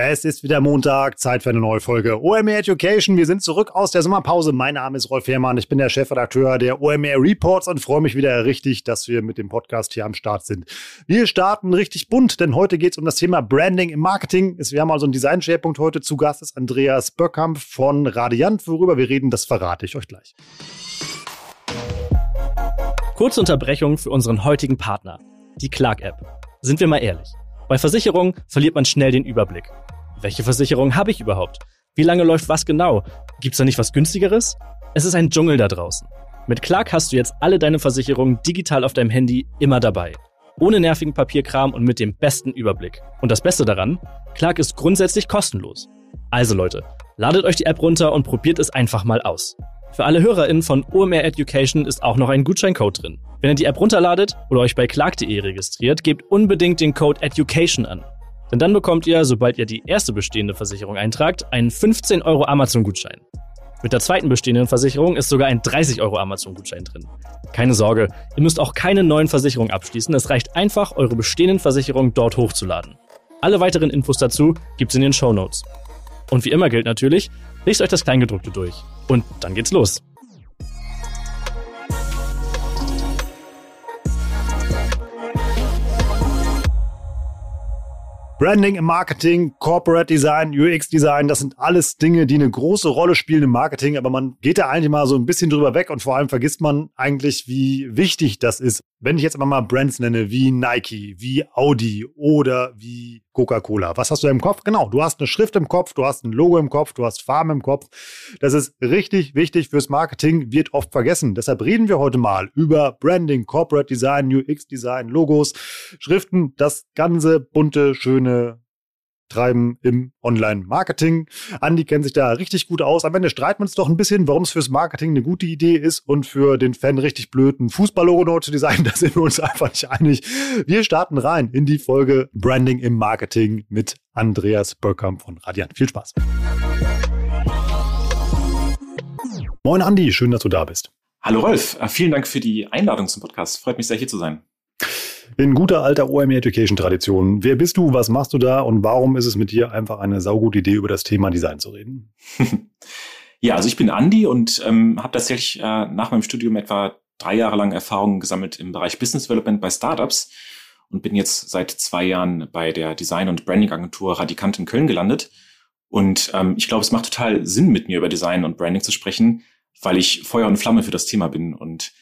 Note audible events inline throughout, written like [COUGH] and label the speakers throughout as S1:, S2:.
S1: Es ist wieder Montag, Zeit für eine neue Folge OMR Education. Wir sind zurück aus der Sommerpause. Mein Name ist Rolf Herrmann. Ich bin der Chefredakteur der OMR Reports und freue mich wieder richtig, dass wir mit dem Podcast hier am Start sind. Wir starten richtig bunt, denn heute geht es um das Thema Branding im Marketing. Wir haben also einen Designschwerpunkt heute. Zu Gast ist Andreas Böckamp von Radiant. Worüber wir reden, das verrate ich euch gleich.
S2: Kurze Unterbrechung für unseren heutigen Partner, die Clark-App. Sind wir mal ehrlich. Bei Versicherungen verliert man schnell den Überblick. Welche Versicherung habe ich überhaupt? Wie lange läuft was genau? Gibt's da nicht was günstigeres? Es ist ein Dschungel da draußen. Mit Clark hast du jetzt alle deine Versicherungen digital auf deinem Handy immer dabei. Ohne nervigen Papierkram und mit dem besten Überblick. Und das Beste daran, Clark ist grundsätzlich kostenlos. Also Leute, ladet euch die App runter und probiert es einfach mal aus. Für alle HörerInnen von OMR Education ist auch noch ein Gutscheincode drin. Wenn ihr die App runterladet oder euch bei clark.de registriert, gebt unbedingt den Code EDUCATION an. Denn dann bekommt ihr, sobald ihr die erste bestehende Versicherung eintragt, einen 15 Euro Amazon-Gutschein. Mit der zweiten bestehenden Versicherung ist sogar ein 30 Euro Amazon-Gutschein drin. Keine Sorge, ihr müsst auch keine neuen Versicherungen abschließen. Es reicht einfach, eure bestehenden Versicherungen dort hochzuladen. Alle weiteren Infos dazu gibt's in den Show Notes. Und wie immer gilt natürlich, lest euch das Kleingedruckte durch. Und dann geht's los.
S1: Branding im Marketing, Corporate Design, UX Design, das sind alles Dinge, die eine große Rolle spielen im Marketing, aber man geht da eigentlich mal so ein bisschen drüber weg und vor allem vergisst man eigentlich, wie wichtig das ist. Wenn ich jetzt mal Brands nenne, wie Nike, wie Audi oder wie Coca-Cola. Was hast du im Kopf? Genau, du hast eine Schrift im Kopf, du hast ein Logo im Kopf, du hast Farben im Kopf. Das ist richtig wichtig fürs Marketing, wird oft vergessen. Deshalb reden wir heute mal über Branding, Corporate Design, UX Design, Logos, Schriften, das ganze bunte, schöne treiben im Online-Marketing. Andi kennt sich da richtig gut aus. Am Ende streiten wir uns doch ein bisschen, warum es fürs Marketing eine gute Idee ist und für den Fan richtig blöden Fußballlogo zu designen. [LAUGHS] Da sind wir uns einfach nicht einig. Wir starten rein in die Folge Branding im Marketing mit Andreas Böckamp von Radiant. Viel Spaß. Moin Andi, schön, dass du da bist.
S3: Hallo Rolf, vielen Dank für die Einladung zum Podcast. Freut mich sehr, hier zu sein.
S1: In guter alter OMR Education Tradition. Wer bist du, was machst du da und warum ist es mit dir einfach eine saugute Idee, über das Thema Design zu reden? [LAUGHS]
S3: ja, also ich bin Andi und ähm, habe tatsächlich äh, nach meinem Studium etwa drei Jahre lang Erfahrung gesammelt im Bereich Business Development bei Startups und bin jetzt seit zwei Jahren bei der Design- und Branding-Agentur Radikant in Köln gelandet. Und ähm, ich glaube, es macht total Sinn, mit mir über Design und Branding zu sprechen, weil ich Feuer und Flamme für das Thema bin und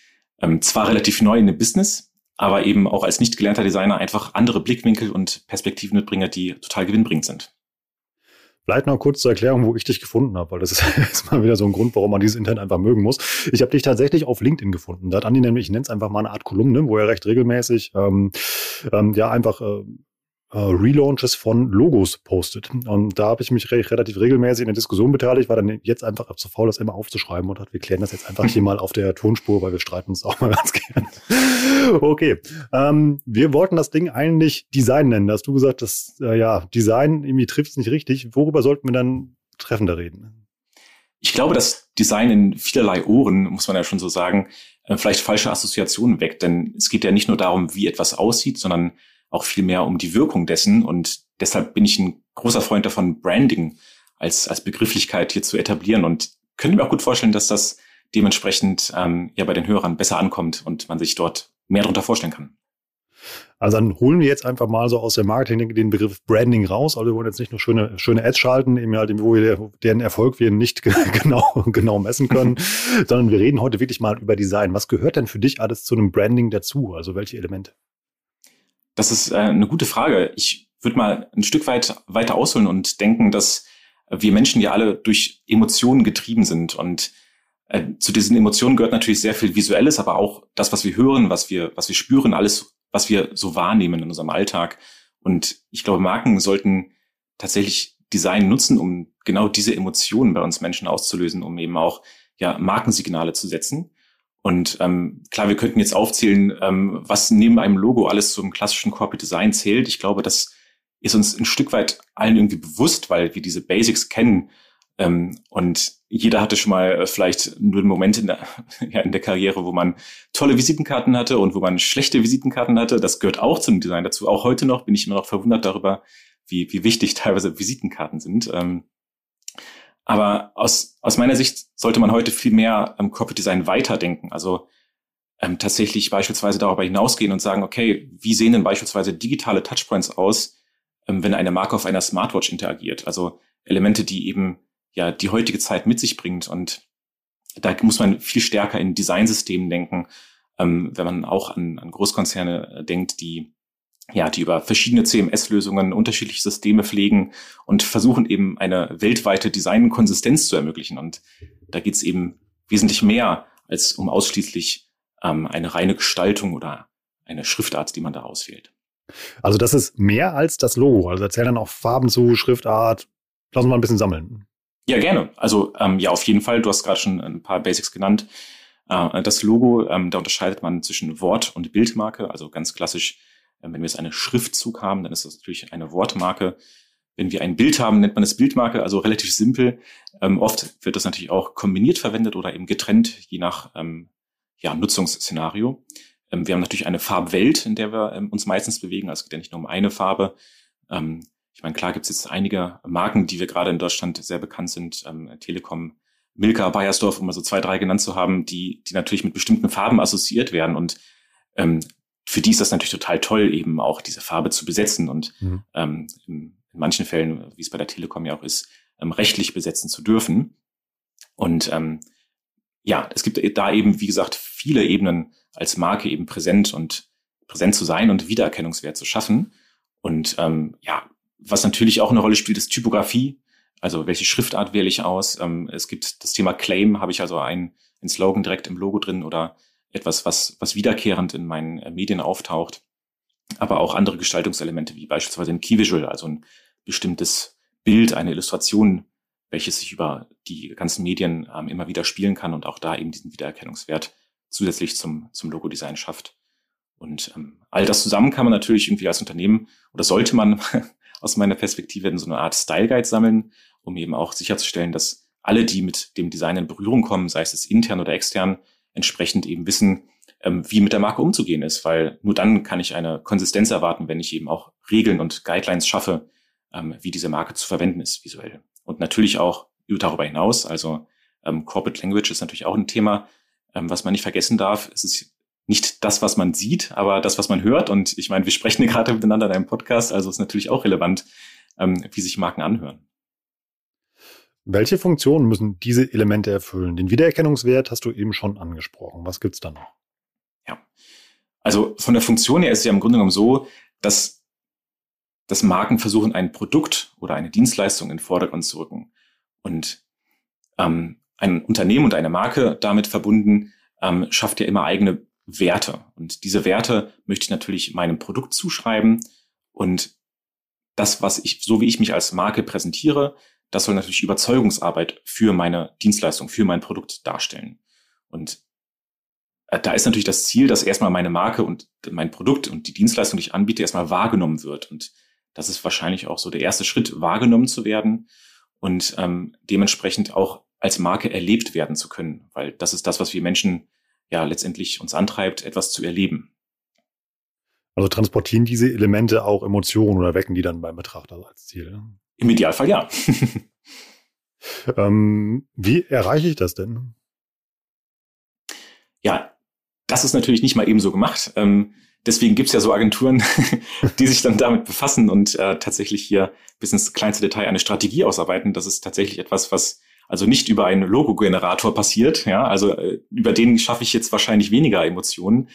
S3: ähm, zwar relativ neu in dem Business, aber eben auch als nicht gelernter Designer einfach andere Blickwinkel und Perspektiven mitbringe, die total gewinnbringend sind.
S1: Vielleicht noch kurz zur Erklärung, wo ich dich gefunden habe, weil das ist [LAUGHS] mal wieder so ein Grund, warum man dieses Internet einfach mögen muss. Ich habe dich tatsächlich auf LinkedIn gefunden. Da hat Andi nämlich, ich nenne es einfach mal eine Art Kolumne, wo er recht regelmäßig ähm, ähm, ja einfach äh, äh, Relaunches von Logos postet. Und da habe ich mich re relativ regelmäßig in der Diskussion beteiligt, war dann jetzt einfach zu faul, das immer aufzuschreiben und hat, wir klären das jetzt einfach hier mal auf der Tonspur, weil wir streiten uns auch mal [LAUGHS] ganz gern. okay, ähm, wir wollten das Ding eigentlich Design nennen. Da hast du gesagt, dass äh, ja Design irgendwie trifft es nicht richtig. Worüber sollten wir dann treffender reden?
S3: Ich glaube, dass Design in vielerlei Ohren, muss man ja schon so sagen, äh, vielleicht falsche Assoziationen weckt. Denn es geht ja nicht nur darum, wie etwas aussieht, sondern auch viel mehr um die Wirkung dessen. Und deshalb bin ich ein großer Freund davon, Branding als, als Begrifflichkeit hier zu etablieren und könnte mir auch gut vorstellen, dass das dementsprechend ähm, ja bei den Hörern besser ankommt und man sich dort mehr darunter vorstellen kann.
S1: Also dann holen wir jetzt einfach mal so aus der Marketing den Begriff Branding raus. Also wir wollen jetzt nicht nur schöne, schöne Ads schalten, eben halt, wo wir deren Erfolg wir nicht [LAUGHS] genau, genau messen können, [LAUGHS] sondern wir reden heute wirklich mal über Design. Was gehört denn für dich alles zu einem Branding dazu? Also welche Elemente?
S3: Das ist äh, eine gute Frage. Ich würde mal ein Stück weit weiter ausholen und denken, dass wir Menschen ja alle durch Emotionen getrieben sind. Und äh, zu diesen Emotionen gehört natürlich sehr viel Visuelles, aber auch das, was wir hören, was wir, was wir spüren, alles, was wir so wahrnehmen in unserem Alltag. Und ich glaube, Marken sollten tatsächlich Design nutzen, um genau diese Emotionen bei uns Menschen auszulösen, um eben auch ja, Markensignale zu setzen. Und ähm, klar, wir könnten jetzt aufzählen, ähm, was neben einem Logo alles zum klassischen Corporate Design zählt. Ich glaube, das ist uns ein Stück weit allen irgendwie bewusst, weil wir diese Basics kennen. Ähm, und jeder hatte schon mal äh, vielleicht nur einen Moment in der, [LAUGHS] ja, in der Karriere, wo man tolle Visitenkarten hatte und wo man schlechte Visitenkarten hatte. Das gehört auch zum Design dazu. Auch heute noch bin ich immer noch verwundert darüber, wie, wie wichtig teilweise Visitenkarten sind. Ähm, aber aus, aus meiner Sicht sollte man heute viel mehr am Corporate Design weiterdenken. Also ähm, tatsächlich beispielsweise darüber hinausgehen und sagen, okay, wie sehen denn beispielsweise digitale Touchpoints aus, ähm, wenn eine Marke auf einer Smartwatch interagiert? Also Elemente, die eben ja die heutige Zeit mit sich bringt. Und da muss man viel stärker in Designsystemen denken, ähm, wenn man auch an, an Großkonzerne äh, denkt, die ja, die über verschiedene CMS-Lösungen unterschiedliche Systeme pflegen und versuchen eben eine weltweite Designkonsistenz zu ermöglichen. Und da geht es eben wesentlich mehr als um ausschließlich ähm, eine reine Gestaltung oder eine Schriftart, die man da auswählt.
S1: Also das ist mehr als das Logo. Also erzähl dann auch Farben zu, Schriftart. Lass uns mal ein bisschen sammeln.
S3: Ja, gerne. Also ähm, ja, auf jeden Fall. Du hast gerade schon ein paar Basics genannt. Äh, das Logo, ähm, da unterscheidet man zwischen Wort- und Bildmarke. Also ganz klassisch, wenn wir jetzt eine Schriftzug haben, dann ist das natürlich eine Wortmarke. Wenn wir ein Bild haben, nennt man es Bildmarke, also relativ simpel. Ähm, oft wird das natürlich auch kombiniert verwendet oder eben getrennt, je nach ähm, ja, Nutzungsszenario. Ähm, wir haben natürlich eine Farbwelt, in der wir ähm, uns meistens bewegen. Also es geht ja nicht nur um eine Farbe. Ähm, ich meine, klar gibt es jetzt einige Marken, die wir gerade in Deutschland sehr bekannt sind, ähm, Telekom, Milka, Bayersdorf, um mal so zwei, drei genannt zu haben, die, die natürlich mit bestimmten Farben assoziiert werden. Und ähm, für die ist das natürlich total toll, eben auch diese Farbe zu besetzen und mhm. ähm, in, in manchen Fällen, wie es bei der Telekom ja auch ist, ähm, rechtlich besetzen zu dürfen. Und ähm, ja, es gibt da eben, wie gesagt, viele Ebenen als Marke eben präsent und präsent zu sein und Wiedererkennungswert zu schaffen. Und ähm, ja, was natürlich auch eine Rolle spielt, ist Typografie. Also welche Schriftart wähle ich aus? Ähm, es gibt das Thema Claim, habe ich also ein, ein Slogan direkt im Logo drin oder etwas, was, was wiederkehrend in meinen äh, Medien auftaucht. Aber auch andere Gestaltungselemente, wie beispielsweise ein Key Visual, also ein bestimmtes Bild, eine Illustration, welches sich über die ganzen Medien ähm, immer wieder spielen kann und auch da eben diesen Wiedererkennungswert zusätzlich zum, zum Logo-Design schafft. Und ähm, all das zusammen kann man natürlich irgendwie als Unternehmen oder sollte man [LAUGHS] aus meiner Perspektive in so eine Art Style Guide sammeln, um eben auch sicherzustellen, dass alle, die mit dem Design in Berührung kommen, sei es intern oder extern, entsprechend eben wissen, ähm, wie mit der Marke umzugehen ist, weil nur dann kann ich eine Konsistenz erwarten, wenn ich eben auch Regeln und Guidelines schaffe, ähm, wie diese Marke zu verwenden ist visuell. Und natürlich auch darüber hinaus, also ähm, Corporate Language ist natürlich auch ein Thema, was man nicht vergessen darf. Es ist nicht das, was man sieht, aber das, was man hört. Und ich meine, wir sprechen [LAUGHS] gerade miteinander in einem Podcast, also ist natürlich auch relevant, wie sich Marken anhören.
S1: Welche Funktionen müssen diese Elemente erfüllen? Den Wiedererkennungswert hast du eben schon angesprochen. Was gibt's da noch?
S3: Ja, also von der Funktion her ist es ja im Grunde genommen so, dass, dass Marken versuchen, ein Produkt oder eine Dienstleistung in den Vordergrund zu rücken. Und ähm, ein Unternehmen und eine Marke damit verbunden ähm, schafft ja immer eigene Werte. Und diese Werte möchte ich natürlich meinem Produkt zuschreiben. Und das, was ich, so wie ich mich als Marke präsentiere, das soll natürlich Überzeugungsarbeit für meine Dienstleistung, für mein Produkt darstellen. Und äh, da ist natürlich das Ziel, dass erstmal meine Marke und mein Produkt und die Dienstleistung, die ich anbiete, erstmal wahrgenommen wird. Und das ist wahrscheinlich auch so der erste Schritt, wahrgenommen zu werden und ähm, dementsprechend auch als Marke erlebt werden zu können, weil das ist das, was wir Menschen ja letztendlich uns antreibt, etwas zu erleben.
S1: Also transportieren diese Elemente auch Emotionen oder wecken die dann beim Betrachter als Ziel?
S3: Im Idealfall ja. [LAUGHS]
S1: ähm, wie erreiche ich das denn?
S3: Ja, das ist natürlich nicht mal eben so gemacht. Ähm, deswegen gibt's ja so Agenturen, [LAUGHS] die sich dann damit befassen und äh, tatsächlich hier bis ins kleinste Detail eine Strategie ausarbeiten. Das ist tatsächlich etwas, was also nicht über einen Logo-Generator passiert, ja, also äh, über den schaffe ich jetzt wahrscheinlich weniger Emotionen,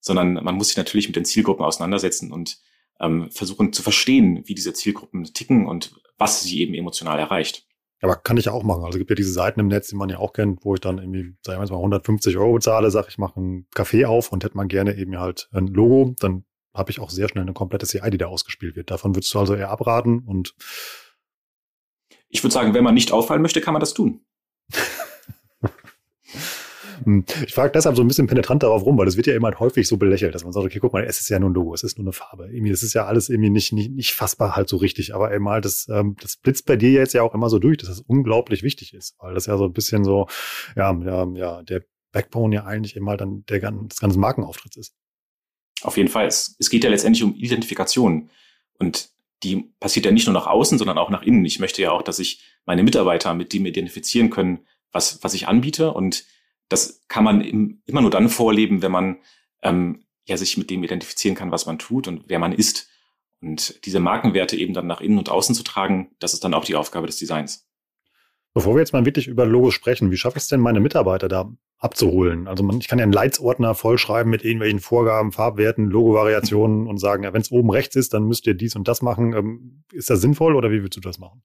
S3: sondern man muss sich natürlich mit den Zielgruppen auseinandersetzen und ähm, versuchen zu verstehen, wie diese Zielgruppen ticken und was sie eben emotional erreicht.
S1: Aber kann ich ja auch machen. Also es gibt ja diese Seiten im Netz, die man ja auch kennt, wo ich dann irgendwie, sagen wir jetzt mal, 150 Euro bezahle, sage ich, mache einen Kaffee auf und hätte man gerne eben halt ein Logo, dann habe ich auch sehr schnell eine komplette CI, die da ausgespielt wird. Davon würdest du also eher abraten und
S3: ich würde sagen, wenn man nicht auffallen möchte, kann man das tun. [LAUGHS]
S1: Hm. Ich frage deshalb so ein bisschen penetrant darauf rum, weil das wird ja immer häufig so belächelt, dass man sagt, okay, guck mal, es ist ja nur ein Logo, es ist nur eine Farbe. Irgendwie, es ist ja alles irgendwie nicht, nicht, nicht fassbar halt so richtig. Aber eben halt, das, ähm, das blitzt bei dir jetzt ja auch immer so durch, dass das unglaublich wichtig ist, weil das ja so ein bisschen so, ja, ja, ja der Backbone ja eigentlich eben halt dann der, des ganzen Markenauftritts ist.
S3: Auf jeden Fall. Es, geht ja letztendlich um Identifikation. Und die passiert ja nicht nur nach außen, sondern auch nach innen. Ich möchte ja auch, dass sich meine Mitarbeiter mit dem identifizieren können, was, was ich anbiete. Und das kann man im, immer nur dann vorleben, wenn man ähm, ja sich mit dem identifizieren kann, was man tut und wer man ist. Und diese Markenwerte eben dann nach innen und außen zu tragen, das ist dann auch die Aufgabe des Designs.
S1: Bevor wir jetzt mal wirklich über Logos sprechen, wie schaffe ich es denn, meine Mitarbeiter da abzuholen? Also man, ich kann ja einen Leitsordner vollschreiben mit irgendwelchen Vorgaben, Farbwerten, Logo-Variationen und sagen, ja, wenn es oben rechts ist, dann müsst ihr dies und das machen. Ähm, ist das sinnvoll oder wie willst du das machen?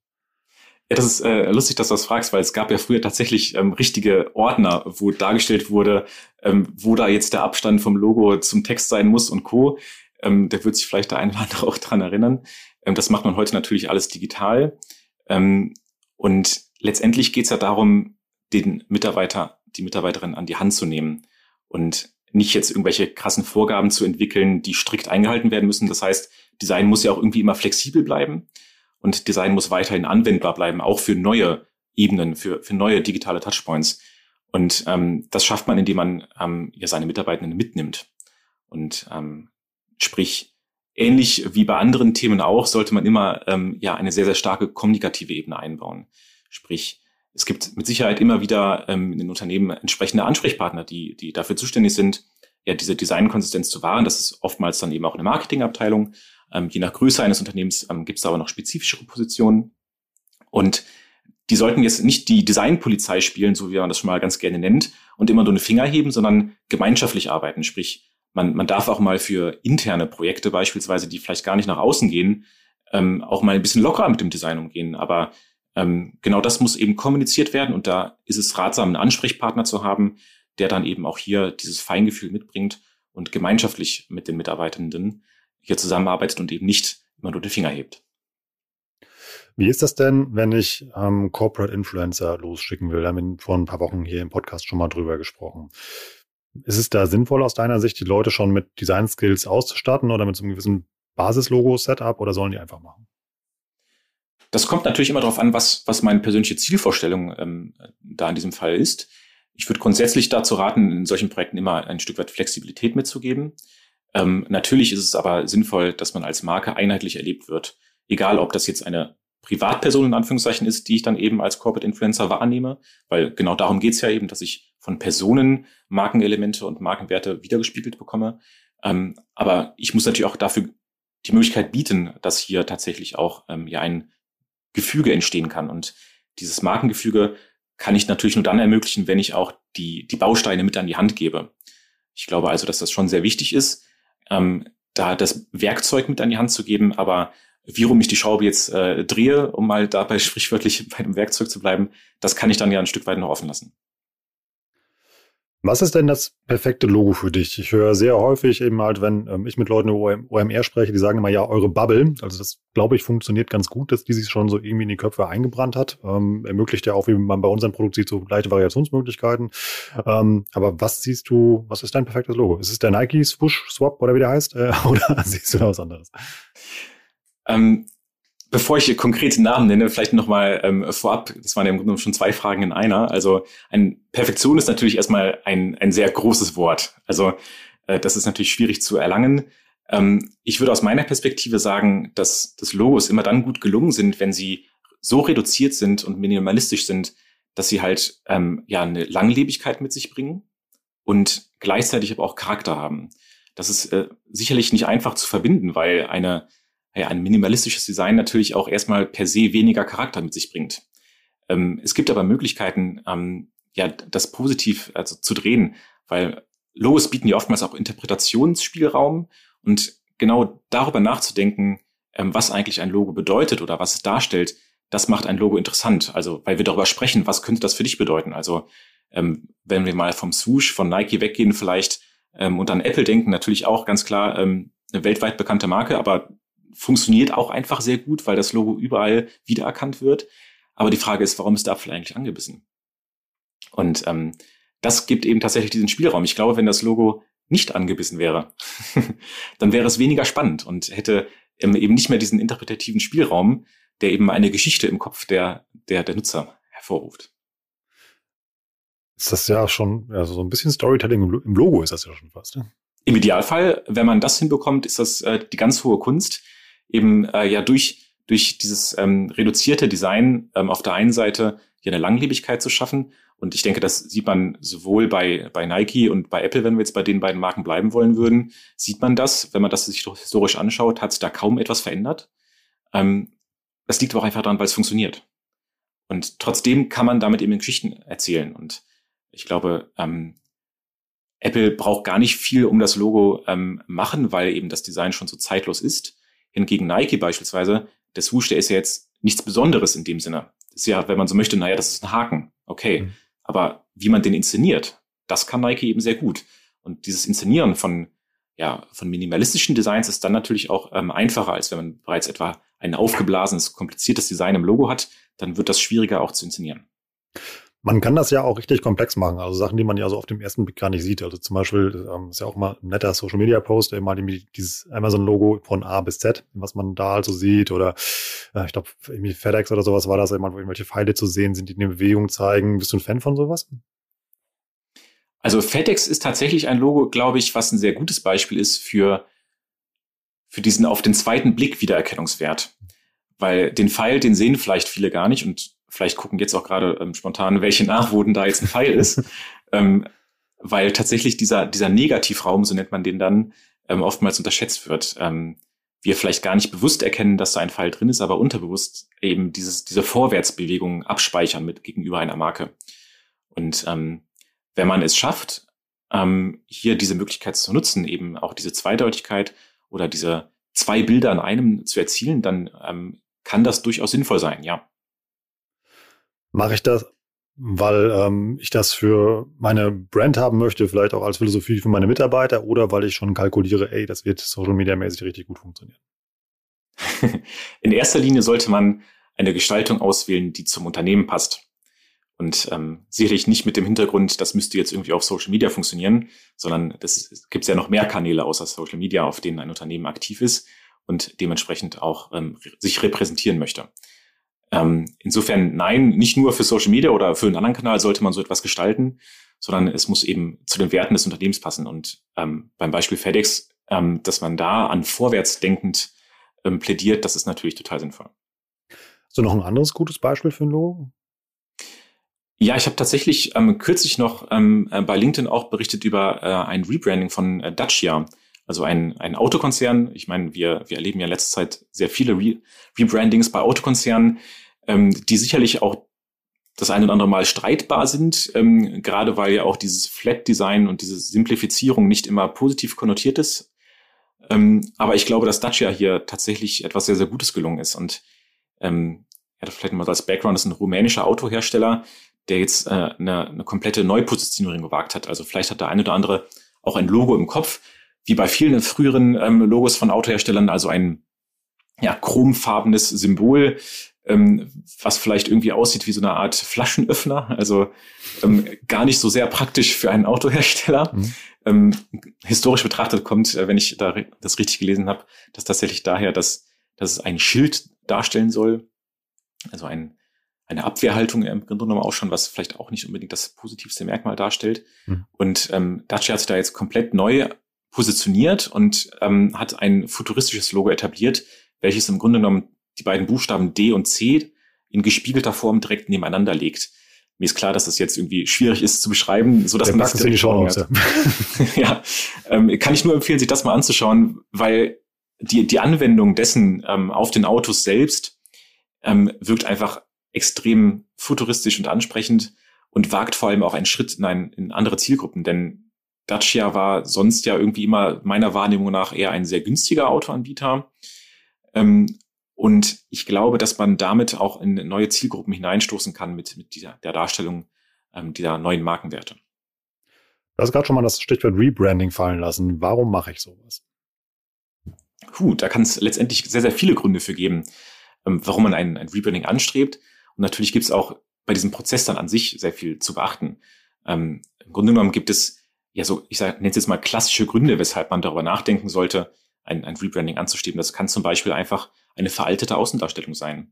S3: Ja, das ist äh, lustig, dass du das fragst, weil es gab ja früher tatsächlich ähm, richtige Ordner, wo dargestellt wurde, ähm, wo da jetzt der Abstand vom Logo zum Text sein muss und Co. Ähm, der wird sich vielleicht der eine oder andere auch dran erinnern. Ähm, das macht man heute natürlich alles digital. Ähm, und letztendlich geht es ja darum, den Mitarbeiter, die Mitarbeiterin an die Hand zu nehmen und nicht jetzt irgendwelche krassen Vorgaben zu entwickeln, die strikt eingehalten werden müssen. Das heißt, Design muss ja auch irgendwie immer flexibel bleiben. Und Design muss weiterhin anwendbar bleiben, auch für neue Ebenen, für, für neue digitale Touchpoints. Und ähm, das schafft man, indem man ähm, ja seine Mitarbeitenden mitnimmt. Und ähm, sprich, ähnlich wie bei anderen Themen auch, sollte man immer ähm, ja eine sehr, sehr starke kommunikative Ebene einbauen. Sprich, es gibt mit Sicherheit immer wieder ähm, in den Unternehmen entsprechende Ansprechpartner, die, die dafür zuständig sind, ja, diese Designkonsistenz zu wahren. Das ist oftmals dann eben auch eine Marketingabteilung. Ähm, je nach Größe eines Unternehmens ähm, gibt es aber noch spezifischere Positionen. Und die sollten jetzt nicht die Designpolizei spielen, so wie man das schon mal ganz gerne nennt, und immer nur eine Finger heben, sondern gemeinschaftlich arbeiten. Sprich, man, man darf auch mal für interne Projekte beispielsweise, die vielleicht gar nicht nach außen gehen, ähm, auch mal ein bisschen lockerer mit dem Design umgehen. Aber ähm, genau das muss eben kommuniziert werden und da ist es ratsam, einen Ansprechpartner zu haben, der dann eben auch hier dieses Feingefühl mitbringt und gemeinschaftlich mit den Mitarbeitenden hier zusammenarbeitet und eben nicht immer nur den Finger hebt.
S1: Wie ist das denn, wenn ich ähm, Corporate Influencer losschicken will? Wir haben vor ein paar Wochen hier im Podcast schon mal drüber gesprochen. Ist es da sinnvoll aus deiner Sicht, die Leute schon mit Design Skills auszustatten oder mit so einem gewissen Basislogo-Setup oder sollen die einfach machen?
S3: Das kommt natürlich immer darauf an, was, was meine persönliche Zielvorstellung ähm, da in diesem Fall ist. Ich würde grundsätzlich dazu raten, in solchen Projekten immer ein Stück weit Flexibilität mitzugeben. Ähm, natürlich ist es aber sinnvoll, dass man als Marke einheitlich erlebt wird. Egal, ob das jetzt eine Privatperson in Anführungszeichen ist, die ich dann eben als Corporate Influencer wahrnehme, weil genau darum geht's ja eben, dass ich von Personen Markenelemente und Markenwerte wiedergespiegelt bekomme. Ähm, aber ich muss natürlich auch dafür die Möglichkeit bieten, dass hier tatsächlich auch ähm, ja ein Gefüge entstehen kann. Und dieses Markengefüge kann ich natürlich nur dann ermöglichen, wenn ich auch die, die Bausteine mit an die Hand gebe. Ich glaube also, dass das schon sehr wichtig ist, ähm, da das Werkzeug mit an die Hand zu geben, aber wie rum ich die Schraube jetzt äh, drehe, um mal dabei [LAUGHS] sprichwörtlich bei dem Werkzeug zu bleiben, das kann ich dann ja ein Stück weit noch offen lassen.
S1: Was ist denn das perfekte Logo für dich? Ich höre sehr häufig eben halt, wenn ähm, ich mit Leuten über OMR spreche, die sagen immer, ja, eure Bubble. Also das, glaube ich, funktioniert ganz gut, dass die sich schon so irgendwie in die Köpfe eingebrannt hat. Ähm, ermöglicht ja auch, wie man bei unserem Produkt sieht, so leichte Variationsmöglichkeiten. Ähm, aber was siehst du, was ist dein perfektes Logo? Ist es der Nike Swoosh Swap oder wie der heißt? Äh, [LAUGHS] oder siehst du da was anderes?
S3: Ähm, Bevor ich konkrete Namen nenne, vielleicht nochmal ähm, vorab, das waren ja im Grunde schon zwei Fragen in einer. Also ein Perfektion ist natürlich erstmal ein, ein sehr großes Wort. Also äh, das ist natürlich schwierig zu erlangen. Ähm, ich würde aus meiner Perspektive sagen, dass das Logos immer dann gut gelungen sind, wenn sie so reduziert sind und minimalistisch sind, dass sie halt ähm, ja eine Langlebigkeit mit sich bringen und gleichzeitig aber auch Charakter haben. Das ist äh, sicherlich nicht einfach zu verbinden, weil eine ja, ein minimalistisches Design natürlich auch erstmal per se weniger Charakter mit sich bringt. Ähm, es gibt aber Möglichkeiten, ähm, ja, das positiv also zu drehen, weil Logos bieten ja oftmals auch Interpretationsspielraum und genau darüber nachzudenken, ähm, was eigentlich ein Logo bedeutet oder was es darstellt, das macht ein Logo interessant. Also, weil wir darüber sprechen, was könnte das für dich bedeuten? Also, ähm, wenn wir mal vom Swoosh von Nike weggehen vielleicht ähm, und an Apple denken, natürlich auch ganz klar ähm, eine weltweit bekannte Marke, aber funktioniert auch einfach sehr gut, weil das Logo überall wiedererkannt wird. Aber die Frage ist, warum ist der Apfel eigentlich angebissen? Und ähm, das gibt eben tatsächlich diesen Spielraum. Ich glaube, wenn das Logo nicht angebissen wäre, [LAUGHS] dann wäre es weniger spannend und hätte ähm, eben nicht mehr diesen interpretativen Spielraum, der eben eine Geschichte im Kopf der, der, der Nutzer hervorruft.
S1: Ist das ja schon, also so ein bisschen Storytelling im Logo ist das ja schon fast. Ne?
S3: Im Idealfall, wenn man das hinbekommt, ist das äh, die ganz hohe Kunst, eben äh, ja durch, durch dieses ähm, reduzierte Design ähm, auf der einen Seite hier eine Langlebigkeit zu schaffen. Und ich denke, das sieht man sowohl bei, bei Nike und bei Apple, wenn wir jetzt bei den beiden Marken bleiben wollen würden, sieht man das, wenn man das sich historisch anschaut, hat da kaum etwas verändert. Ähm, das liegt aber auch einfach daran, weil es funktioniert. Und trotzdem kann man damit eben Geschichten erzählen. Und ich glaube, ähm, Apple braucht gar nicht viel um das Logo ähm, machen, weil eben das Design schon so zeitlos ist. Hingegen Nike beispielsweise, der Swoosh, der ist ja jetzt nichts Besonderes in dem Sinne. Das ist ja, wenn man so möchte, naja, das ist ein Haken. Okay. Mhm. Aber wie man den inszeniert, das kann Nike eben sehr gut. Und dieses Inszenieren von, ja, von minimalistischen Designs ist dann natürlich auch ähm, einfacher, als wenn man bereits etwa ein aufgeblasenes, kompliziertes Design im Logo hat, dann wird das schwieriger auch zu inszenieren.
S1: Man kann das ja auch richtig komplex machen, also Sachen, die man ja so auf dem ersten Blick gar nicht sieht. Also zum Beispiel ähm, ist ja auch mal ein netter Social Media Post, der mal dieses Amazon-Logo von A bis Z, was man da also sieht, oder äh, ich glaube, irgendwie FedEx oder sowas war das, immer, wo irgendwelche Pfeile zu sehen sind, die eine Bewegung zeigen. Bist du ein Fan von sowas?
S3: Also FedEx ist tatsächlich ein Logo, glaube ich, was ein sehr gutes Beispiel ist für, für diesen auf den zweiten Blick Wiedererkennungswert. Weil den Pfeil, den sehen vielleicht viele gar nicht und vielleicht gucken jetzt auch gerade ähm, spontan, welche Nachwoden da jetzt ein Pfeil ist. [LAUGHS] ähm, weil tatsächlich dieser, dieser Negativraum, so nennt man den dann, ähm, oftmals unterschätzt wird. Ähm, wir vielleicht gar nicht bewusst erkennen, dass da ein Pfeil drin ist, aber unterbewusst eben dieses, diese Vorwärtsbewegung abspeichern mit gegenüber einer Marke. Und ähm, wenn man es schafft, ähm, hier diese Möglichkeit zu nutzen, eben auch diese Zweideutigkeit oder diese zwei Bilder in einem zu erzielen, dann ähm, kann das durchaus sinnvoll sein, ja.
S1: Mache ich das, weil ähm, ich das für meine Brand haben möchte, vielleicht auch als Philosophie für meine Mitarbeiter oder weil ich schon kalkuliere, ey, das wird Social Media mäßig richtig gut funktionieren? [LAUGHS]
S3: In erster Linie sollte man eine Gestaltung auswählen, die zum Unternehmen passt. Und ähm, sicherlich nicht mit dem Hintergrund, das müsste jetzt irgendwie auf Social Media funktionieren, sondern es gibt ja noch mehr Kanäle außer Social Media, auf denen ein Unternehmen aktiv ist und dementsprechend auch ähm, sich repräsentieren möchte. Ähm, insofern nein, nicht nur für Social Media oder für einen anderen Kanal sollte man so etwas gestalten, sondern es muss eben zu den Werten des Unternehmens passen. Und ähm, beim Beispiel FedEx, ähm, dass man da an vorwärts denkend ähm, plädiert, das ist natürlich total sinnvoll.
S1: Du noch ein anderes gutes Beispiel für ein Logo?
S3: Ja, ich habe tatsächlich ähm, kürzlich noch ähm, äh, bei LinkedIn auch berichtet über äh, ein Rebranding von äh, Dacia. Also ein, ein Autokonzern. Ich meine, wir, wir erleben ja in letzter Zeit sehr viele Re Rebrandings bei Autokonzernen ähm, die sicherlich auch das eine oder andere Mal streitbar sind, ähm, gerade weil ja auch dieses Flat-Design und diese Simplifizierung nicht immer positiv konnotiert ist. Ähm, aber ich glaube, dass Dacia hier tatsächlich etwas sehr, sehr Gutes gelungen ist. Und ähm, ja, vielleicht mal als Background, ist ein rumänischer Autohersteller, der jetzt äh, eine, eine komplette Neupositionierung gewagt hat. Also vielleicht hat der eine oder andere auch ein Logo im Kopf, wie bei vielen früheren ähm, Logos von Autoherstellern, also ein ja, chromfarbenes Symbol, ähm, was vielleicht irgendwie aussieht wie so eine Art Flaschenöffner, also ähm, gar nicht so sehr praktisch für einen Autohersteller. Mhm. Ähm, historisch betrachtet kommt, äh, wenn ich da das richtig gelesen habe, das tatsächlich daher, dass, dass es ein Schild darstellen soll, also ein, eine Abwehrhaltung im Grunde genommen auch schon, was vielleicht auch nicht unbedingt das positivste Merkmal darstellt. Mhm. Und ähm, Dacia hat sich da jetzt komplett neu positioniert und ähm, hat ein futuristisches Logo etabliert, welches im Grunde genommen die beiden Buchstaben D und C in gespiegelter Form direkt nebeneinander legt. Mir ist klar, dass das jetzt irgendwie schwierig ist zu beschreiben, so dass man das direkt
S1: vor hat. [LAUGHS]
S3: ja, ähm, kann ich nur empfehlen, sich das mal anzuschauen, weil die, die Anwendung dessen ähm, auf den Autos selbst ähm, wirkt einfach extrem futuristisch und ansprechend und wagt vor allem auch einen Schritt in, ein, in andere Zielgruppen, denn Dacia war sonst ja irgendwie immer meiner Wahrnehmung nach eher ein sehr günstiger Autoanbieter. Ähm, und ich glaube, dass man damit auch in neue Zielgruppen hineinstoßen kann mit, mit dieser, der Darstellung ähm, dieser neuen Markenwerte.
S1: Du hast gerade schon mal das Stichwort Rebranding fallen lassen. Warum mache ich sowas?
S3: Puh, da kann es letztendlich sehr, sehr viele Gründe für geben, ähm, warum man ein, ein Rebranding anstrebt. Und natürlich gibt es auch bei diesem Prozess dann an sich sehr viel zu beachten. Ähm, Im Grunde genommen gibt es ja so, ich nenne es jetzt mal klassische Gründe, weshalb man darüber nachdenken sollte, ein, ein Rebranding anzustreben. Das kann zum Beispiel einfach eine veraltete Außendarstellung sein.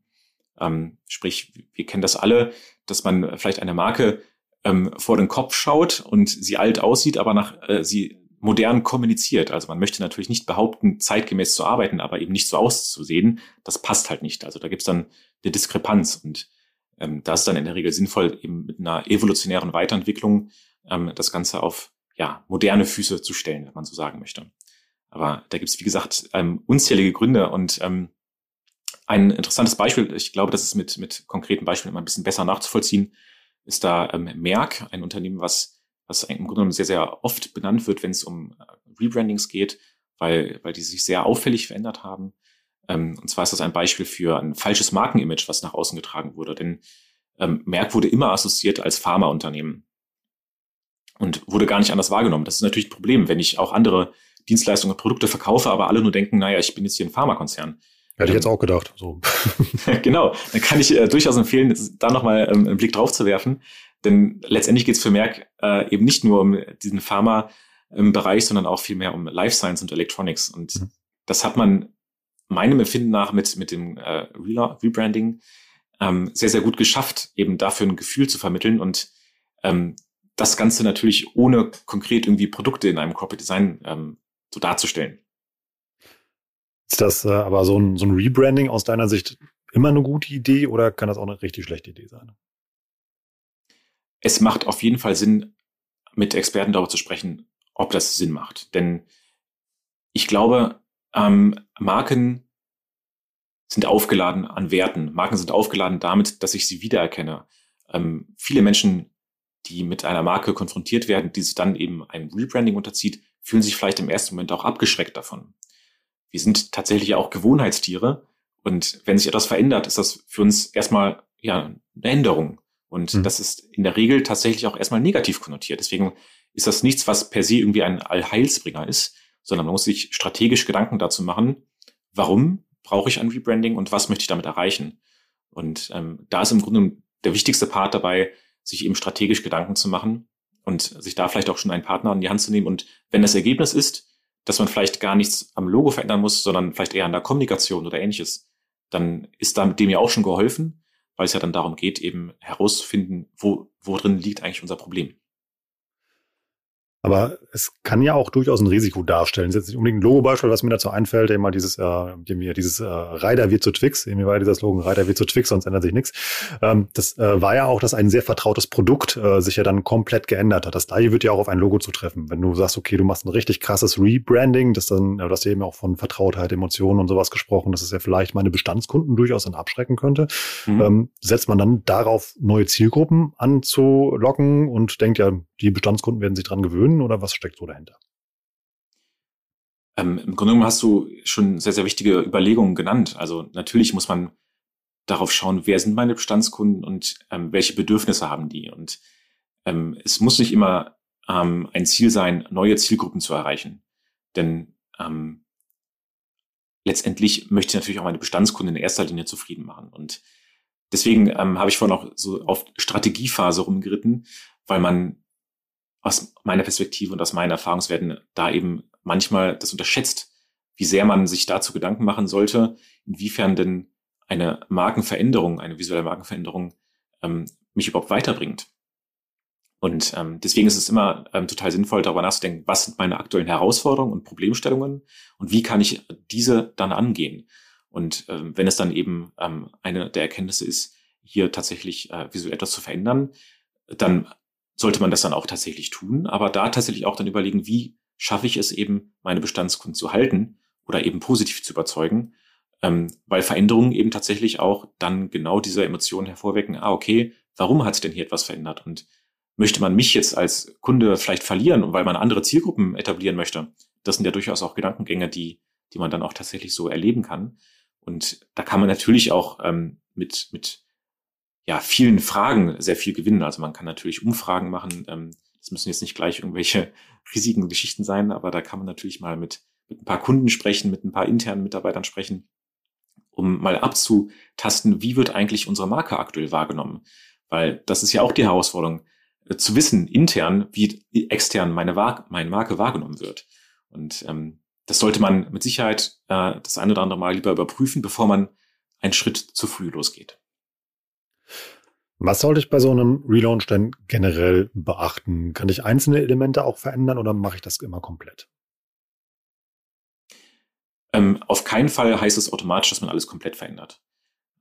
S3: Ähm, sprich, wir kennen das alle, dass man vielleicht eine Marke ähm, vor den Kopf schaut und sie alt aussieht, aber nach äh, sie modern kommuniziert. Also man möchte natürlich nicht behaupten, zeitgemäß zu arbeiten, aber eben nicht so auszusehen. Das passt halt nicht. Also da gibt's dann eine Diskrepanz und ähm, da ist dann in der Regel sinnvoll, eben mit einer evolutionären Weiterentwicklung ähm, das Ganze auf ja, moderne Füße zu stellen, wenn man so sagen möchte. Aber da gibt's wie gesagt, ähm, unzählige Gründe und ähm, ein interessantes Beispiel, ich glaube, das ist mit, mit konkreten Beispielen immer ein bisschen besser nachzuvollziehen, ist da ähm, Merck, ein Unternehmen, was, was im Grunde genommen sehr, sehr oft benannt wird, wenn es um äh, Rebrandings geht, weil, weil die sich sehr auffällig verändert haben. Ähm, und zwar ist das ein Beispiel für ein falsches Markenimage, was nach außen getragen wurde. Denn ähm, Merck wurde immer assoziiert als Pharmaunternehmen und wurde gar nicht anders wahrgenommen. Das ist natürlich ein Problem, wenn ich auch andere Dienstleistungen und Produkte verkaufe, aber alle nur denken, naja, ich bin jetzt hier ein Pharmakonzern.
S1: Hätte ich jetzt auch gedacht. So. [LAUGHS]
S3: genau, dann kann ich äh, durchaus empfehlen, da nochmal ähm, einen Blick drauf zu werfen. Denn letztendlich geht es für Merck äh, eben nicht nur um diesen Pharma-Bereich, sondern auch viel mehr um Life Science und Electronics. Und mhm. das hat man meinem Empfinden nach mit, mit dem äh, Rebranding ähm, sehr, sehr gut geschafft, eben dafür ein Gefühl zu vermitteln und ähm, das Ganze natürlich ohne konkret irgendwie Produkte in einem Corporate Design ähm, so darzustellen.
S1: Ist das äh, aber so ein, so ein Rebranding aus deiner Sicht immer eine gute Idee oder kann das auch eine richtig schlechte Idee sein?
S3: Es macht auf jeden Fall Sinn, mit Experten darüber zu sprechen, ob das Sinn macht. Denn ich glaube, ähm, Marken sind aufgeladen an Werten. Marken sind aufgeladen damit, dass ich sie wiedererkenne. Ähm, viele Menschen, die mit einer Marke konfrontiert werden, die sich dann eben einem Rebranding unterzieht, fühlen sich vielleicht im ersten Moment auch abgeschreckt davon wir sind tatsächlich auch Gewohnheitstiere. Und wenn sich etwas verändert, ist das für uns erstmal ja eine Änderung. Und mhm. das ist in der Regel tatsächlich auch erstmal negativ konnotiert. Deswegen ist das nichts, was per se irgendwie ein Allheilsbringer ist, sondern man muss sich strategisch Gedanken dazu machen, warum brauche ich ein Rebranding und was möchte ich damit erreichen. Und ähm, da ist im Grunde der wichtigste Part dabei, sich eben strategisch Gedanken zu machen und sich da vielleicht auch schon einen Partner in die Hand zu nehmen. Und wenn das Ergebnis ist, dass man vielleicht gar nichts am Logo verändern muss, sondern vielleicht eher an der Kommunikation oder ähnliches, dann ist damit dem ja auch schon geholfen, weil es ja dann darum geht, eben herauszufinden, wo, wo drin liegt eigentlich unser Problem.
S1: Aber es kann ja auch durchaus ein Risiko darstellen. Das ist jetzt nicht unbedingt ein Logo-Beispiel, was mir dazu einfällt, eben mal dieses, äh, dieses äh, Reiter wird zu Twix, irgendwie war dieser Slogan, Reiter wird zu Twix, sonst ändert sich nichts. Ähm, das äh, war ja auch, dass ein sehr vertrautes Produkt äh, sich ja dann komplett geändert hat. Das gleiche wird ja auch auf ein Logo zu treffen. Wenn du sagst, okay, du machst ein richtig krasses Rebranding, das dann, du hast eben auch von Vertrautheit, Emotionen und sowas gesprochen, dass es ja vielleicht meine Bestandskunden durchaus dann abschrecken könnte. Mhm. Ähm, setzt man dann darauf, neue Zielgruppen anzulocken und denkt ja, die Bestandskunden werden sich dran gewöhnen oder was steckt so dahinter?
S3: Ähm, Im Grunde genommen hast du schon sehr, sehr wichtige Überlegungen genannt. Also natürlich muss man darauf schauen, wer sind meine Bestandskunden und ähm, welche Bedürfnisse haben die. Und ähm, es muss nicht immer ähm, ein Ziel sein, neue Zielgruppen zu erreichen. Denn ähm, letztendlich möchte ich natürlich auch meine Bestandskunden in erster Linie zufrieden machen. Und deswegen ähm, habe ich vorhin auch so auf Strategiephase rumgeritten, weil man aus meiner Perspektive und aus meinen Erfahrungswerten da eben manchmal das unterschätzt, wie sehr man sich dazu Gedanken machen sollte, inwiefern denn eine Markenveränderung, eine visuelle Markenveränderung ähm, mich überhaupt weiterbringt. Und ähm, deswegen ist es immer ähm, total sinnvoll, darüber nachzudenken, was sind meine aktuellen Herausforderungen und Problemstellungen und wie kann ich diese dann angehen. Und ähm, wenn es dann eben ähm, eine der Erkenntnisse ist, hier tatsächlich äh, visuell etwas zu verändern, dann sollte man das dann auch tatsächlich tun, aber da tatsächlich auch dann überlegen, wie schaffe ich es eben, meine Bestandskunden zu halten oder eben positiv zu überzeugen, ähm, weil Veränderungen eben tatsächlich auch dann genau diese Emotionen hervorwecken, ah, okay, warum hat sich denn hier etwas verändert und möchte man mich jetzt als Kunde vielleicht verlieren, weil man andere Zielgruppen etablieren möchte? Das sind ja durchaus auch Gedankengänge, die, die man dann auch tatsächlich so erleben kann. Und da kann man natürlich auch ähm, mit, mit ja, vielen Fragen sehr viel gewinnen. Also man kann natürlich Umfragen machen. Ähm, das müssen jetzt nicht gleich irgendwelche [LAUGHS] riesigen Geschichten sein, aber da kann man natürlich mal mit, mit ein paar Kunden sprechen, mit ein paar internen Mitarbeitern sprechen, um mal abzutasten, wie wird eigentlich unsere Marke aktuell wahrgenommen? Weil das ist ja auch die Herausforderung. äh, zu wissen intern, wie extern meine, meine Marke wahrgenommen wird. Und ähm, das sollte man mit Sicherheit äh, das eine oder andere Mal lieber überprüfen, bevor man einen Schritt zu früh losgeht.
S1: Was sollte ich bei so einem Relaunch denn generell beachten? Kann ich einzelne Elemente auch verändern oder mache ich das immer komplett?
S3: Ähm, auf keinen Fall heißt es automatisch, dass man alles komplett verändert.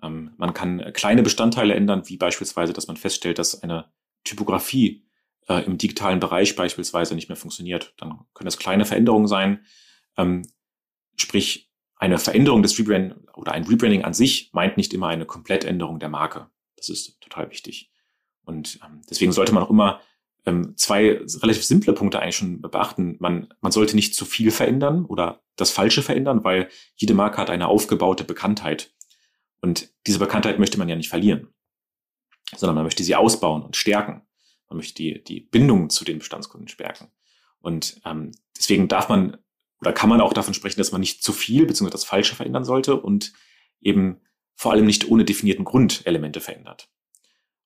S3: Ähm, man kann kleine Bestandteile ändern, wie beispielsweise, dass man feststellt, dass eine Typografie äh, im digitalen Bereich beispielsweise nicht mehr funktioniert. Dann können das kleine Veränderungen sein. Ähm, sprich, eine Veränderung des Rebranding oder ein Rebranding an sich meint nicht immer eine Komplettänderung der Marke. Das ist total wichtig. Und ähm, deswegen sollte man auch immer ähm, zwei relativ simple Punkte eigentlich schon beachten. Man, man sollte nicht zu viel verändern oder das Falsche verändern, weil jede Marke hat eine aufgebaute Bekanntheit. Und diese Bekanntheit möchte man ja nicht verlieren, sondern man möchte sie ausbauen und stärken. Man möchte die, die Bindung zu den Bestandskunden stärken. Und ähm, deswegen darf man oder kann man auch davon sprechen, dass man nicht zu viel bzw. das Falsche verändern sollte und eben vor allem nicht ohne definierten Grund Elemente verändert.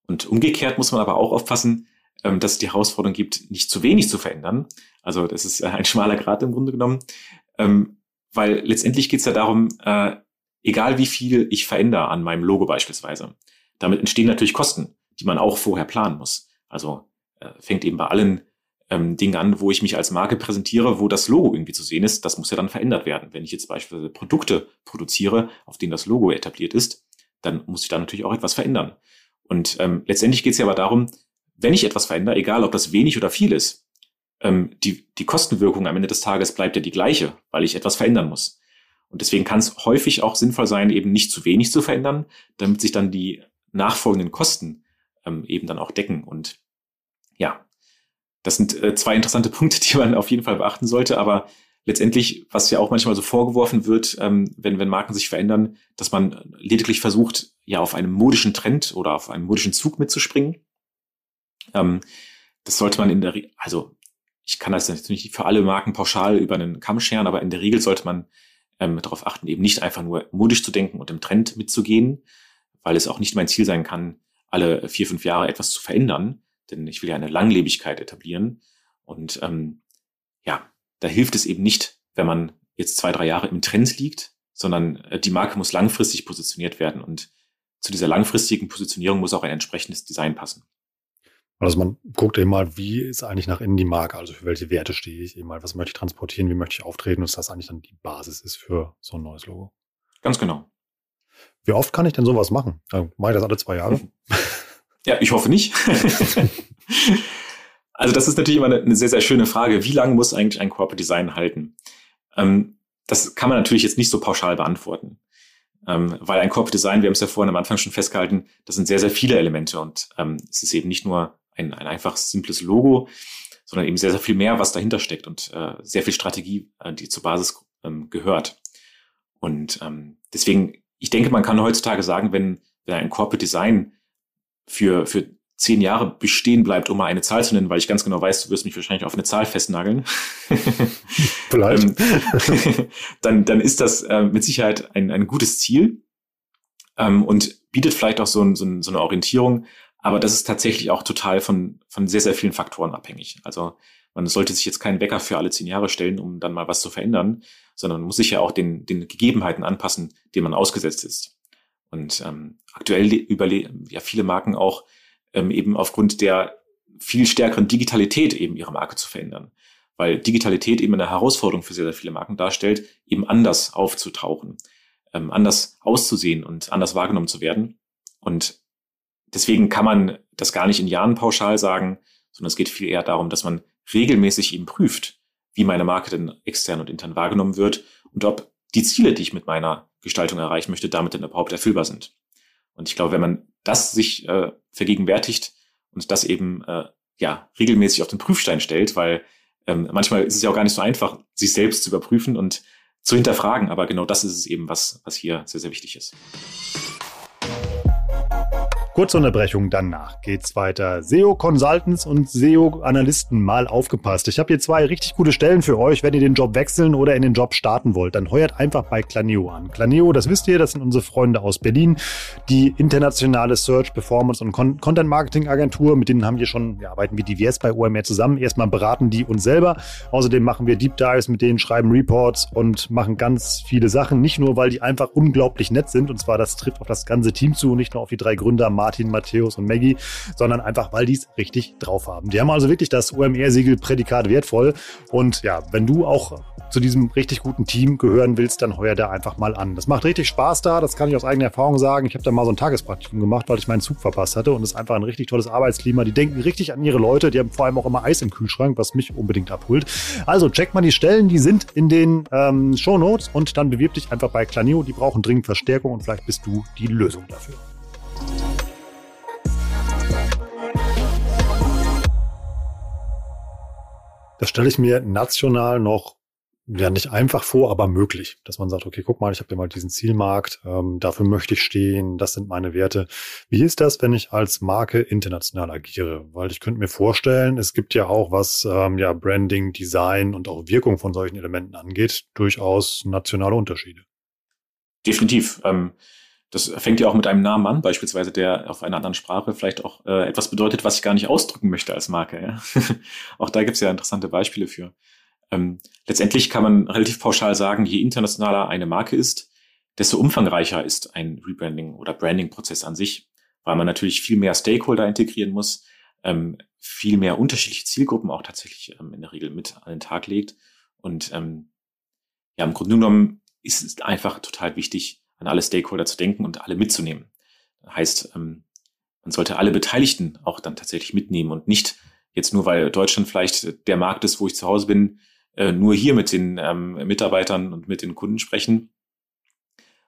S3: Und umgekehrt muss man aber auch aufpassen, ähm, dass es die Herausforderung gibt, nicht zu wenig zu verändern. Also das ist äh, ein schmaler Grad im Grunde genommen, ähm, weil letztendlich geht es ja darum, äh, egal wie viel ich verändere an meinem Logo beispielsweise, damit entstehen natürlich Kosten, die man auch vorher planen muss. Also äh, fängt eben bei allen ähm, Dinge an, wo ich mich als Marke präsentiere, wo das Logo irgendwie zu sehen ist. Das muss ja dann verändert werden. Wenn ich jetzt beispielsweise Produkte produziere, auf denen das Logo etabliert ist, dann muss ich da natürlich auch etwas verändern. Und ähm, letztendlich geht es ja aber darum, wenn ich etwas verändere, egal ob das wenig oder viel ist, ähm, die, die Kostenwirkung am Ende des Tages bleibt ja die gleiche, weil ich etwas verändern muss. Und deswegen kann es häufig auch sinnvoll sein, eben nicht zu wenig zu verändern, damit sich dann die nachfolgenden Kosten ähm, eben dann auch decken. Und ja, das sind äh, zwei interessante [LAUGHS] Punkte, die man auf jeden Fall beachten sollte. Aber letztendlich, was ja auch manchmal so vorgeworfen wird, ähm, wenn, wenn Marken sich verändern, dass man lediglich versucht, ja auf einem modischen Trend oder auf einem modischen Zug mitzuspringen. Ähm, das sollte man in der, also ich kann das natürlich nicht für alle Marken pauschal über einen Kamm scheren, aber in der Regel sollte man ähm, darauf achten, eben nicht einfach nur modisch zu denken und im Trend mitzugehen, weil es auch nicht mein Ziel sein kann, alle vier, fünf Jahre etwas zu verändern, denn ich will ja eine Langlebigkeit etablieren. Und ähm, ja, da hilft es eben nicht, wenn man jetzt zwei, drei Jahre im Trend liegt, sondern äh, die Marke muss langfristig positioniert werden. Und zu dieser langfristigen Positionierung muss auch ein entsprechendes Design passen.
S1: Also man guckt eben mal, wie ist eigentlich nach innen die Marke, also für welche Werte stehe ich eben mal, was möchte ich transportieren, wie möchte ich auftreten und dass das eigentlich dann die Basis ist für so ein neues Logo.
S3: Ganz genau.
S1: Wie oft kann ich denn sowas machen? Dann mache ich das alle zwei Jahre? [LAUGHS]
S3: Ja, ich hoffe nicht. [LAUGHS] also das ist natürlich immer eine, eine, sehr, sehr schöne Frage. Wie lange muss eigentlich ein Corporate Design halten? Ähm, das kann man natürlich jetzt nicht so pauschal beantworten. Ähm, weil ein Corporate Design, wir haben es ja vorhin am Anfang schon festgehalten, das sind sehr, sehr viele Elemente und ähm, es ist eben nicht nur ein, ein einfaches, simples Logo, sondern eben sehr, sehr viel mehr, was dahinter steckt und äh, sehr viel Strategie, äh, die zur Basis ähm, gehört. Und ähm, deswegen, ich denke, man kann heutzutage sagen, wenn, wenn ein Corporate Design für, für zehn Jahre bestehen bleibt, um mal eine Zahl zu nennen, weil ich ganz genau weiß, du wirst mich wahrscheinlich auf eine Zahl festnageln. [LAUGHS] Vielleicht. Ähm, [LAUGHS] dann, dann ist das äh, mit Sicherheit ein, ein gutes Ziel ähm, und bietet vielleicht auch so, ein, so, ein, so eine Orientierung. Aber das ist tatsächlich auch total von, von sehr, sehr vielen Faktoren abhängig. Also man sollte sich jetzt keinen Wecker für alle zehn Jahre stellen, um dann mal was zu verändern, sondern man muss sich ja auch den, den Gegebenheiten anpassen, denen man ausgesetzt ist. Und ähm, aktuell überleben ja viele Marken auch ähm, eben aufgrund der viel stärkeren Digitalität eben ihre Marke zu verändern. Weil Digitalität eben eine Herausforderung für sehr, sehr viele Marken darstellt, eben anders aufzutauchen, ähm, anders auszusehen und anders wahrgenommen zu werden. Und deswegen kann man das gar nicht in Jahren pauschal sagen, sondern es geht viel eher darum, dass man regelmäßig eben prüft, wie meine Marke denn extern und intern wahrgenommen wird und ob die Ziele, die ich mit meiner Gestaltung erreichen möchte, damit dann überhaupt erfüllbar sind. Und ich glaube, wenn man das sich äh, vergegenwärtigt und das eben äh, ja regelmäßig auf den Prüfstein stellt, weil ähm, manchmal ist es ja auch gar nicht so einfach, sich selbst zu überprüfen und zu hinterfragen. Aber genau das ist es eben, was, was hier sehr, sehr wichtig ist.
S1: Kurze Unterbrechung, danach geht's weiter. SEO Consultants und SEO Analysten mal aufgepasst. Ich habe hier zwei richtig gute Stellen für euch, wenn ihr den Job wechseln oder in den Job starten wollt. Dann heuert einfach bei Planeo an. Planeo, das wisst ihr, das sind unsere Freunde aus Berlin, die internationale Search, Performance und Con Content Marketing Agentur. Mit denen haben wir schon, wir arbeiten wie divers bei OMR zusammen. Erstmal beraten die uns selber. Außerdem machen wir Deep Dives mit denen, schreiben Reports und machen ganz viele Sachen. Nicht nur, weil die einfach unglaublich nett sind. Und zwar, das trifft auf das ganze Team zu, nicht nur auf die drei Gründer Martin, Matthäus und Maggie, sondern einfach, weil die es richtig drauf haben. Die haben also wirklich das OMR-Siegel Prädikat wertvoll. Und ja, wenn du auch zu diesem richtig guten Team gehören willst, dann heuer da einfach mal an. Das macht richtig Spaß da, das kann ich aus eigener Erfahrung sagen. Ich habe da mal so ein Tagespraktikum gemacht, weil ich meinen Zug verpasst hatte und es ist einfach ein richtig tolles Arbeitsklima. Die denken richtig an ihre Leute, die haben vor allem auch immer Eis im Kühlschrank, was mich unbedingt abholt. Also check mal die Stellen, die sind in den ähm, Show Notes und dann bewirb dich einfach bei Claneo. Die brauchen dringend Verstärkung und vielleicht bist du die Lösung dafür. Das stelle ich mir national noch ja nicht einfach vor, aber möglich, dass man sagt, okay, guck mal, ich habe ja mal diesen Zielmarkt, ähm, dafür möchte ich stehen, das sind meine Werte. Wie ist das, wenn ich als Marke international agiere? Weil ich könnte mir vorstellen, es gibt ja auch, was ähm, ja Branding, Design und auch Wirkung von solchen Elementen angeht, durchaus nationale Unterschiede.
S3: Definitiv. Ähm, das fängt ja auch mit einem Namen an, beispielsweise der auf einer anderen Sprache vielleicht auch äh, etwas bedeutet, was ich gar nicht ausdrücken möchte als Marke. Ja? [LAUGHS] auch da gibt es ja interessante Beispiele für. Ähm, letztendlich kann man relativ pauschal sagen, je internationaler eine Marke ist, desto umfangreicher ist ein Rebranding oder Branding-Prozess an sich, weil man natürlich viel mehr Stakeholder integrieren muss, ähm, viel mehr unterschiedliche Zielgruppen auch tatsächlich ähm, in der Regel mit an den Tag legt. Und ähm, ja, im Grunde genommen ist es einfach total wichtig, an alle Stakeholder zu denken und alle mitzunehmen. Heißt, ähm, man sollte alle Beteiligten auch dann tatsächlich mitnehmen und nicht jetzt nur, weil Deutschland vielleicht der Markt ist, wo ich zu Hause bin, äh, nur hier mit den ähm, Mitarbeitern und mit den Kunden sprechen,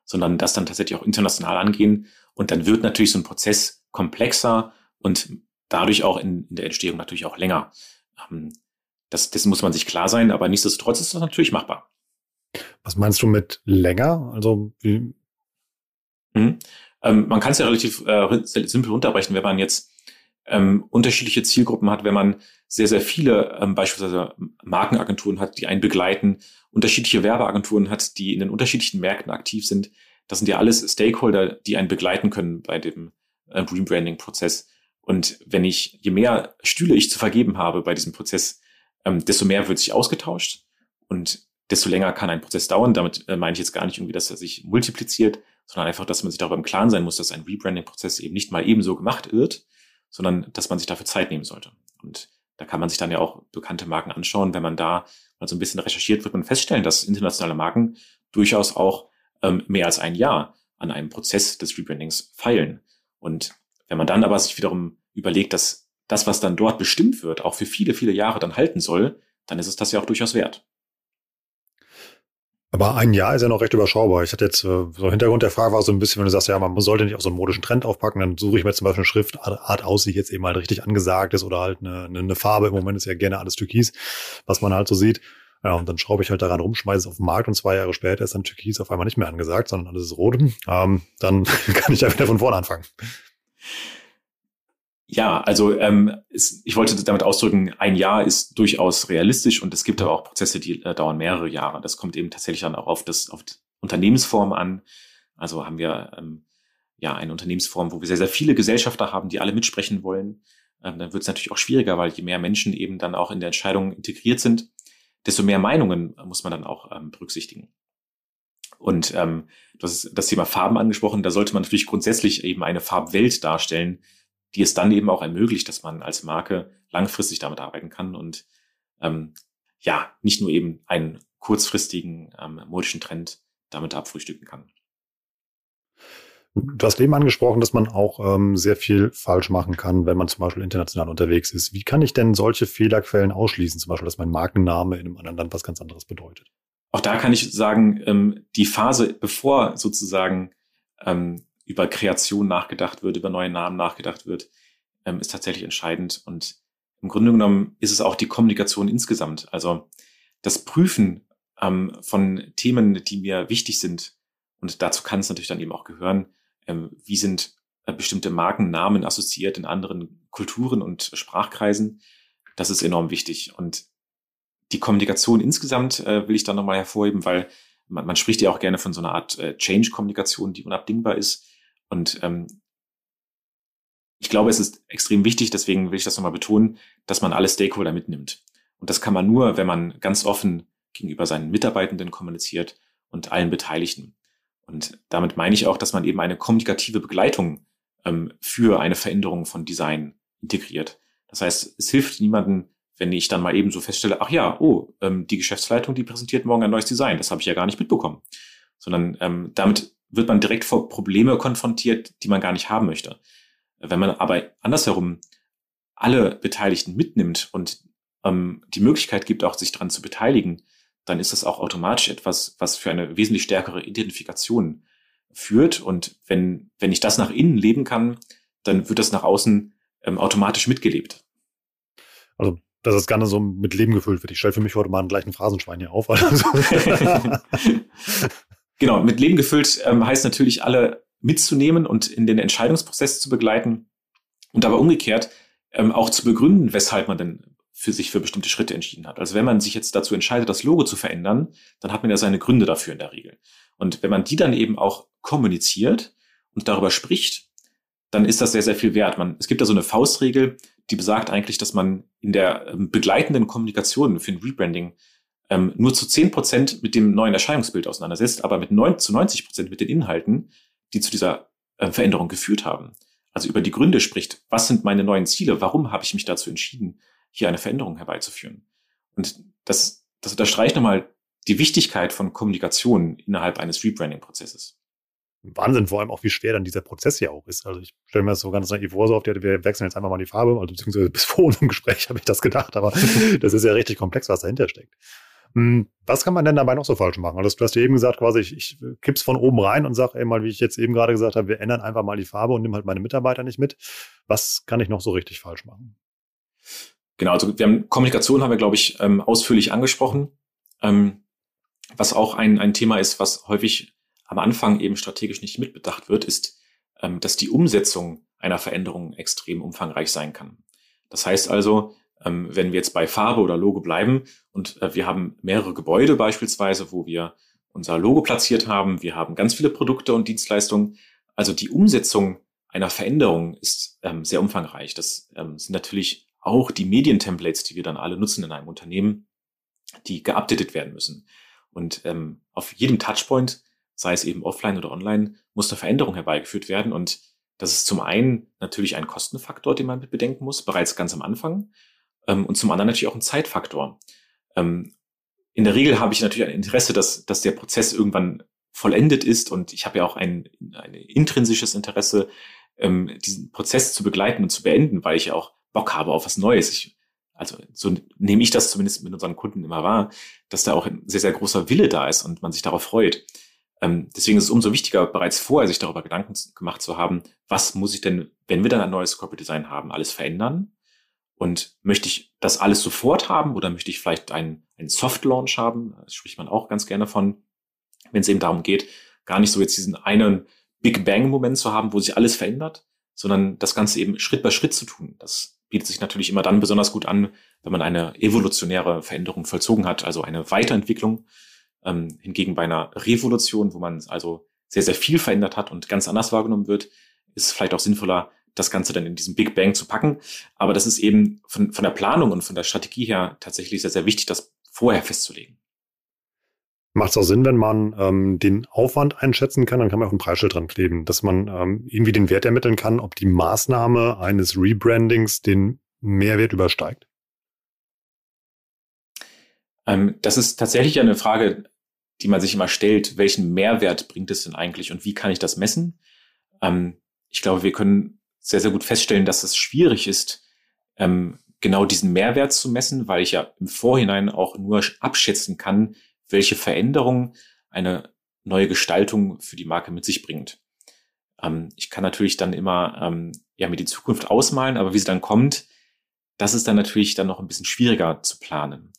S3: sondern das dann tatsächlich auch international angehen. Und dann wird natürlich so ein Prozess komplexer und dadurch auch in, in der Entstehung natürlich auch länger. Ähm, das, dessen muss man sich klar sein, aber nichtsdestotrotz ist das natürlich machbar.
S1: Was meinst du mit länger? Also wie?
S3: Mhm. Ähm, man kann es ja relativ äh, simpel runterbrechen, wenn man jetzt ähm, unterschiedliche Zielgruppen hat, wenn man sehr, sehr viele ähm, beispielsweise Markenagenturen hat, die einen begleiten, unterschiedliche Werbeagenturen hat, die in den unterschiedlichen Märkten aktiv sind. Das sind ja alles Stakeholder, die einen begleiten können bei dem äh, Rebranding-Prozess. Und wenn ich, je mehr Stühle ich zu vergeben habe bei diesem Prozess, ähm, desto mehr wird sich ausgetauscht und desto länger kann ein Prozess dauern. Damit äh, meine ich jetzt gar nicht irgendwie, dass er sich multipliziert, sondern einfach, dass man sich darüber im Klaren sein muss, dass ein Rebranding-Prozess eben nicht mal ebenso gemacht wird, sondern dass man sich dafür Zeit nehmen sollte. Und da kann man sich dann ja auch bekannte Marken anschauen. Wenn man da mal so ein bisschen recherchiert, wird man feststellen, dass internationale Marken durchaus auch ähm, mehr als ein Jahr an einem Prozess des Rebrandings feilen. Und wenn man dann aber sich wiederum überlegt, dass das, was dann dort bestimmt wird, auch für viele, viele Jahre dann halten soll, dann ist es das ja auch durchaus wert.
S1: Aber ein Jahr ist ja noch recht überschaubar. Ich hatte jetzt, äh, so Hintergrund der Frage war so ein bisschen, wenn du sagst, ja, man sollte nicht auf so einen modischen Trend aufpacken, dann suche ich mir zum Beispiel eine Schriftart aus, die jetzt eben halt richtig angesagt ist oder halt eine, eine, Farbe. Im Moment ist ja gerne alles Türkis, was man halt so sieht. Ja, und dann schraube ich halt daran rum, schmeiße es auf den Markt und zwei Jahre später ist dann Türkis auf einmal nicht mehr angesagt, sondern alles ist rot. Ähm, dann [LAUGHS] kann ich ja wieder von vorne anfangen.
S3: Ja, also ähm, ist, ich wollte damit ausdrücken, ein Jahr ist durchaus realistisch und es gibt aber auch Prozesse, die äh, dauern mehrere Jahre. Das kommt eben tatsächlich dann auch auf das auf die Unternehmensform an. Also haben wir ähm, ja eine Unternehmensform, wo wir sehr, sehr viele Gesellschafter haben, die alle mitsprechen wollen. Ähm, dann wird es natürlich auch schwieriger, weil je mehr Menschen eben dann auch in der Entscheidung integriert sind, desto mehr Meinungen muss man dann auch ähm, berücksichtigen. Und ähm, du hast das Thema Farben angesprochen. Da sollte man natürlich grundsätzlich eben eine Farbwelt darstellen, die es dann eben auch ermöglicht, dass man als Marke langfristig damit arbeiten kann und ähm, ja, nicht nur eben einen kurzfristigen ähm, modischen Trend damit abfrühstücken kann.
S1: Du hast eben angesprochen, dass man auch ähm, sehr viel falsch machen kann, wenn man zum Beispiel international unterwegs ist. Wie kann ich denn solche Fehlerquellen ausschließen? Zum Beispiel, dass mein Markenname in einem anderen Land was ganz anderes bedeutet.
S3: Auch da kann ich sagen, ähm, die Phase, bevor sozusagen ähm, über Kreation nachgedacht wird, über neue Namen nachgedacht wird, ähm, ist tatsächlich entscheidend. Und im Grunde genommen ist es auch die Kommunikation insgesamt. Also das Prüfen ähm, von Themen, die mir wichtig sind. Und dazu kann es natürlich dann eben auch gehören, ähm, wie sind äh, bestimmte Markennamen assoziiert in anderen Kulturen und Sprachkreisen. Das ist enorm wichtig. Und die Kommunikation insgesamt äh, will ich da nochmal hervorheben, weil man, man spricht ja auch gerne von so einer Art äh, Change-Kommunikation, die unabdingbar ist. Und ähm, ich glaube, es ist extrem wichtig, deswegen will ich das nochmal betonen, dass man alle Stakeholder mitnimmt. Und das kann man nur, wenn man ganz offen gegenüber seinen Mitarbeitenden kommuniziert und allen Beteiligten. Und damit meine ich auch, dass man eben eine kommunikative Begleitung ähm, für eine Veränderung von Design integriert. Das heißt, es hilft niemandem, wenn ich dann mal eben so feststelle, ach ja, oh, ähm, die Geschäftsleitung, die präsentiert morgen ein neues Design, das habe ich ja gar nicht mitbekommen. Sondern ähm, damit wird man direkt vor Probleme konfrontiert, die man gar nicht haben möchte. Wenn man aber andersherum alle Beteiligten mitnimmt und ähm, die Möglichkeit gibt, auch sich daran zu beteiligen, dann ist das auch automatisch etwas, was für eine wesentlich stärkere Identifikation führt. Und wenn, wenn ich das nach innen leben kann, dann wird das nach außen ähm, automatisch mitgelebt.
S1: Also dass das gerne so mit Leben gefüllt wird. Ich stelle für mich heute mal einen gleichen Phrasenschwein hier auf. [LAUGHS] [LAUGHS] [LAUGHS]
S3: genau, mit Leben gefüllt ähm, heißt natürlich, alle mitzunehmen und in den Entscheidungsprozess zu begleiten und aber umgekehrt ähm, auch zu begründen, weshalb man denn für sich für bestimmte Schritte entschieden hat. Also wenn man sich jetzt dazu entscheidet, das Logo zu verändern, dann hat man ja seine Gründe dafür in der Regel. Und wenn man die dann eben auch kommuniziert und darüber spricht, dann ist das sehr, sehr viel wert. Man, es gibt da so eine Faustregel, die besagt eigentlich, dass man in der ähm, begleitenden Kommunikation für ein Rebranding ähm, nur zu zehn Prozent mit dem neuen Erscheinungsbild auseinandersetzt, aber mit neun, zu 90 Prozent mit den Inhalten, die zu dieser äh, Veränderung geführt haben. Also über die Gründe spricht, was sind meine neuen Ziele, warum habe ich mich dazu entschieden, hier eine Veränderung herbeizuführen. Und das, das unterstreicht nochmal die Wichtigkeit von Kommunikation innerhalb eines Rebranding-Prozesses.
S1: Wahnsinn, vor allem auch, wie schwer dann dieser Prozess ja auch ist. Also ich stelle mir das so ganz naiv vor, so auf der, wir wechseln jetzt einfach mal die Farbe, also beziehungsweise [LAUGHS] bis vor unserem Gespräch habe ich das gedacht, aber [LAUGHS] das ist ja richtig komplex, was dahinter steckt. Hm, was kann man denn dabei noch so falsch machen? Also du hast ja eben gesagt, quasi, ich, ich kipp's von oben rein und sage mal, wie ich jetzt eben gerade gesagt habe, wir ändern einfach mal die Farbe und nehmen halt meine Mitarbeiter nicht mit. Was kann ich noch so richtig falsch machen?
S3: Genau, also wir haben Kommunikation haben wir, glaube ich, ähm, ausführlich angesprochen. Ähm, was auch ein, ein Thema ist, was häufig am Anfang eben strategisch nicht mitbedacht wird, ist, ähm, dass die Umsetzung einer Veränderung extrem umfangreich sein kann. Das heißt also, ähm, wenn wir jetzt bei Farbe oder Logo bleiben und äh, wir haben mehrere Gebäude beispielsweise, wo wir unser Logo platziert haben, wir haben ganz viele Produkte und Dienstleistungen. Also die Umsetzung einer Veränderung ist ähm, sehr umfangreich. Das ähm, sind natürlich auch die Medientemplates, die wir dann alle nutzen in einem Unternehmen, die geupdatet werden müssen. Und ähm, auf jedem Touchpoint, sei es eben offline oder online, muss eine Veränderung herbeigeführt werden. Und das ist zum einen natürlich ein Kostenfaktor, den man mit bedenken muss, bereits ganz am Anfang. Ähm, und zum anderen natürlich auch ein Zeitfaktor. Ähm, in der Regel habe ich natürlich ein Interesse, dass, dass der Prozess irgendwann vollendet ist und ich habe ja auch ein, ein intrinsisches Interesse, ähm, diesen Prozess zu begleiten und zu beenden, weil ich ja auch Bock habe auf was Neues. Ich, also so nehme ich das zumindest mit unseren Kunden immer wahr, dass da auch ein sehr, sehr großer Wille da ist und man sich darauf freut. Ähm, deswegen ist es umso wichtiger, bereits vorher sich darüber Gedanken gemacht zu haben, was muss ich denn, wenn wir dann ein neues Corporate Design haben, alles verändern? Und möchte ich das alles sofort haben oder möchte ich vielleicht einen, einen Soft Launch haben? Das spricht man auch ganz gerne von, wenn es eben darum geht, gar nicht so jetzt diesen einen Big Bang Moment zu haben, wo sich alles verändert, sondern das Ganze eben Schritt bei Schritt zu tun. Das bietet sich natürlich immer dann besonders gut an, wenn man eine evolutionäre Veränderung vollzogen hat, also eine Weiterentwicklung. Ähm, hingegen bei einer Revolution, wo man also sehr, sehr viel verändert hat und ganz anders wahrgenommen wird, ist es vielleicht auch sinnvoller, das Ganze dann in diesen Big Bang zu packen. Aber das ist eben von, von der Planung und von der Strategie her tatsächlich sehr, sehr wichtig, das vorher festzulegen.
S1: Macht es auch Sinn, wenn man ähm, den Aufwand einschätzen kann, dann kann man auch ein Preisschild dran kleben, dass man ähm, irgendwie den Wert ermitteln kann, ob die Maßnahme eines Rebrandings den Mehrwert übersteigt?
S3: Ähm, das ist tatsächlich eine Frage, die man sich immer stellt. Welchen Mehrwert bringt es denn eigentlich und wie kann ich das messen? Ähm, ich glaube, wir können sehr, sehr gut feststellen, dass es schwierig ist, ähm, genau diesen Mehrwert zu messen, weil ich ja im Vorhinein auch nur abschätzen kann, welche Veränderungen eine neue Gestaltung für die Marke mit sich bringt. Ähm, ich kann natürlich dann immer ähm, ja mir die Zukunft ausmalen, aber wie sie dann kommt, das ist dann natürlich dann noch ein bisschen schwieriger zu planen.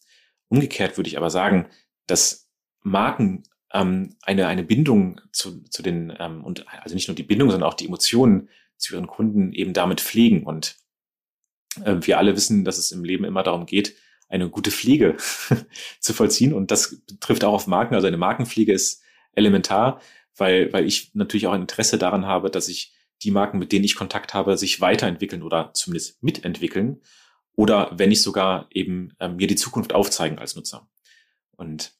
S3: Umgekehrt würde ich aber sagen, dass Marken ähm, eine eine Bindung zu, zu den ähm, und also nicht nur die Bindung, sondern auch die Emotionen zu ihren Kunden eben damit pflegen. Und äh, wir alle wissen, dass es im Leben immer darum geht, eine gute Pflege [LAUGHS] zu vollziehen. Und das trifft auch auf Marken. Also eine Markenpflege ist elementar, weil, weil ich natürlich auch ein Interesse daran habe, dass ich die Marken, mit denen ich Kontakt habe, sich weiterentwickeln oder zumindest mitentwickeln oder wenn nicht sogar eben äh, mir die Zukunft aufzeigen als Nutzer. Und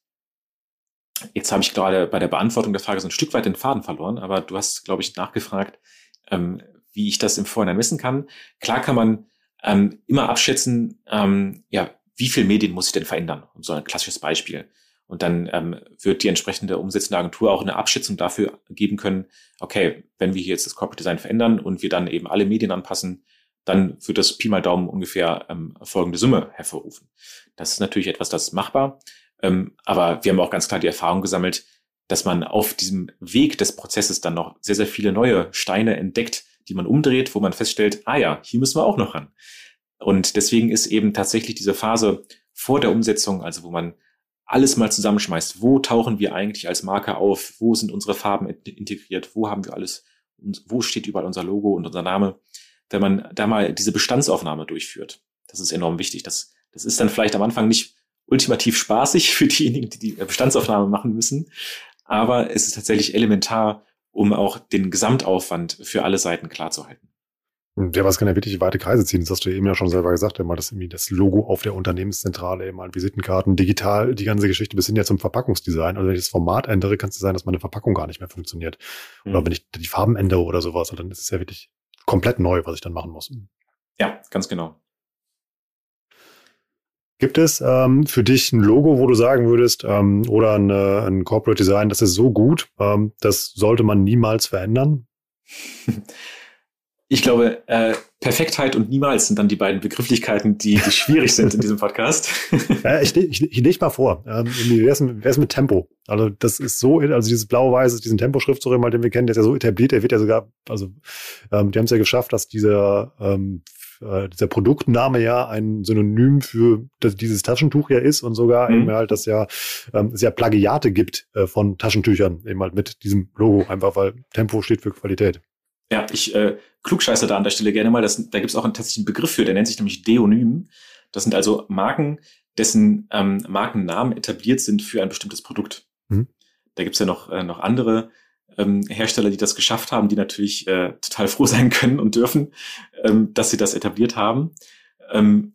S3: jetzt habe ich gerade bei der Beantwortung der Frage so ein Stück weit den Faden verloren, aber du hast, glaube ich, nachgefragt, ähm, wie ich das im Vorhinein messen kann. Klar kann man ähm, immer abschätzen, ähm, ja, wie viel Medien muss ich denn verändern? Und so ein klassisches Beispiel. Und dann ähm, wird die entsprechende umsetzende Agentur auch eine Abschätzung dafür geben können, okay, wenn wir hier jetzt das Corporate Design verändern und wir dann eben alle Medien anpassen, dann wird das Pi mal Daumen ungefähr ähm, folgende Summe hervorrufen. Das ist natürlich etwas, das ist machbar. Ähm, aber wir haben auch ganz klar die Erfahrung gesammelt, dass man auf diesem Weg des Prozesses dann noch sehr, sehr viele neue Steine entdeckt, die man umdreht, wo man feststellt, ah ja, hier müssen wir auch noch ran. Und deswegen ist eben tatsächlich diese Phase vor der Umsetzung, also wo man alles mal zusammenschmeißt. Wo tauchen wir eigentlich als Marke auf? Wo sind unsere Farben integriert? Wo haben wir alles? Wo steht überall unser Logo und unser Name? Wenn man da mal diese Bestandsaufnahme durchführt, das ist enorm wichtig. Das, das ist dann vielleicht am Anfang nicht ultimativ spaßig für diejenigen, die die Bestandsaufnahme machen müssen. Aber es ist tatsächlich elementar, um auch den Gesamtaufwand für alle Seiten klar zu halten.
S1: Ja, was kann ja wirklich weite Kreise ziehen. Das hast du eben ja schon selber gesagt, immer das irgendwie das Logo auf der Unternehmenszentrale, eben halt Visitenkarten, digital, die ganze Geschichte bis hin ja zum Verpackungsdesign. Also wenn ich das Format ändere, kann es sein, dass meine Verpackung gar nicht mehr funktioniert. Mhm. Oder wenn ich die Farben ändere oder sowas, dann ist es ja wirklich komplett neu, was ich dann machen muss.
S3: Ja, ganz genau.
S1: Gibt es ähm, für dich ein Logo, wo du sagen würdest, ähm, oder eine, ein Corporate Design, das ist so gut, ähm, das sollte man niemals verändern? [LAUGHS]
S3: Ich glaube, äh, Perfektheit und niemals sind dann die beiden Begrifflichkeiten, die, die schwierig sind in diesem Podcast. [LAUGHS]
S1: ja, ich, ich, ich leg mal vor, ähm, wie wär's, wär's mit Tempo? Also das ist so, also dieses blau-weiße, diesen Tempo-Schriftzug, den wir kennen, der ist ja so etabliert, der wird ja sogar, also ähm, die haben es ja geschafft, dass dieser ähm, äh, dieser Produktname ja ein Synonym für das, dieses Taschentuch ja ist und sogar mhm. eben halt, dass ja ähm, es ja Plagiate gibt äh, von Taschentüchern eben halt mit diesem Logo, einfach weil Tempo steht für Qualität.
S3: Ja, ich äh, klugscheiße da an der Stelle gerne mal. Das, da gibt es auch einen tatsächlichen Begriff für, der nennt sich nämlich Deonym. Das sind also Marken, dessen ähm, Markennamen etabliert sind für ein bestimmtes Produkt. Mhm. Da gibt's ja noch, äh, noch andere ähm, Hersteller, die das geschafft haben, die natürlich äh, total froh [LAUGHS] sein können und dürfen, ähm, dass sie das etabliert haben. Ähm,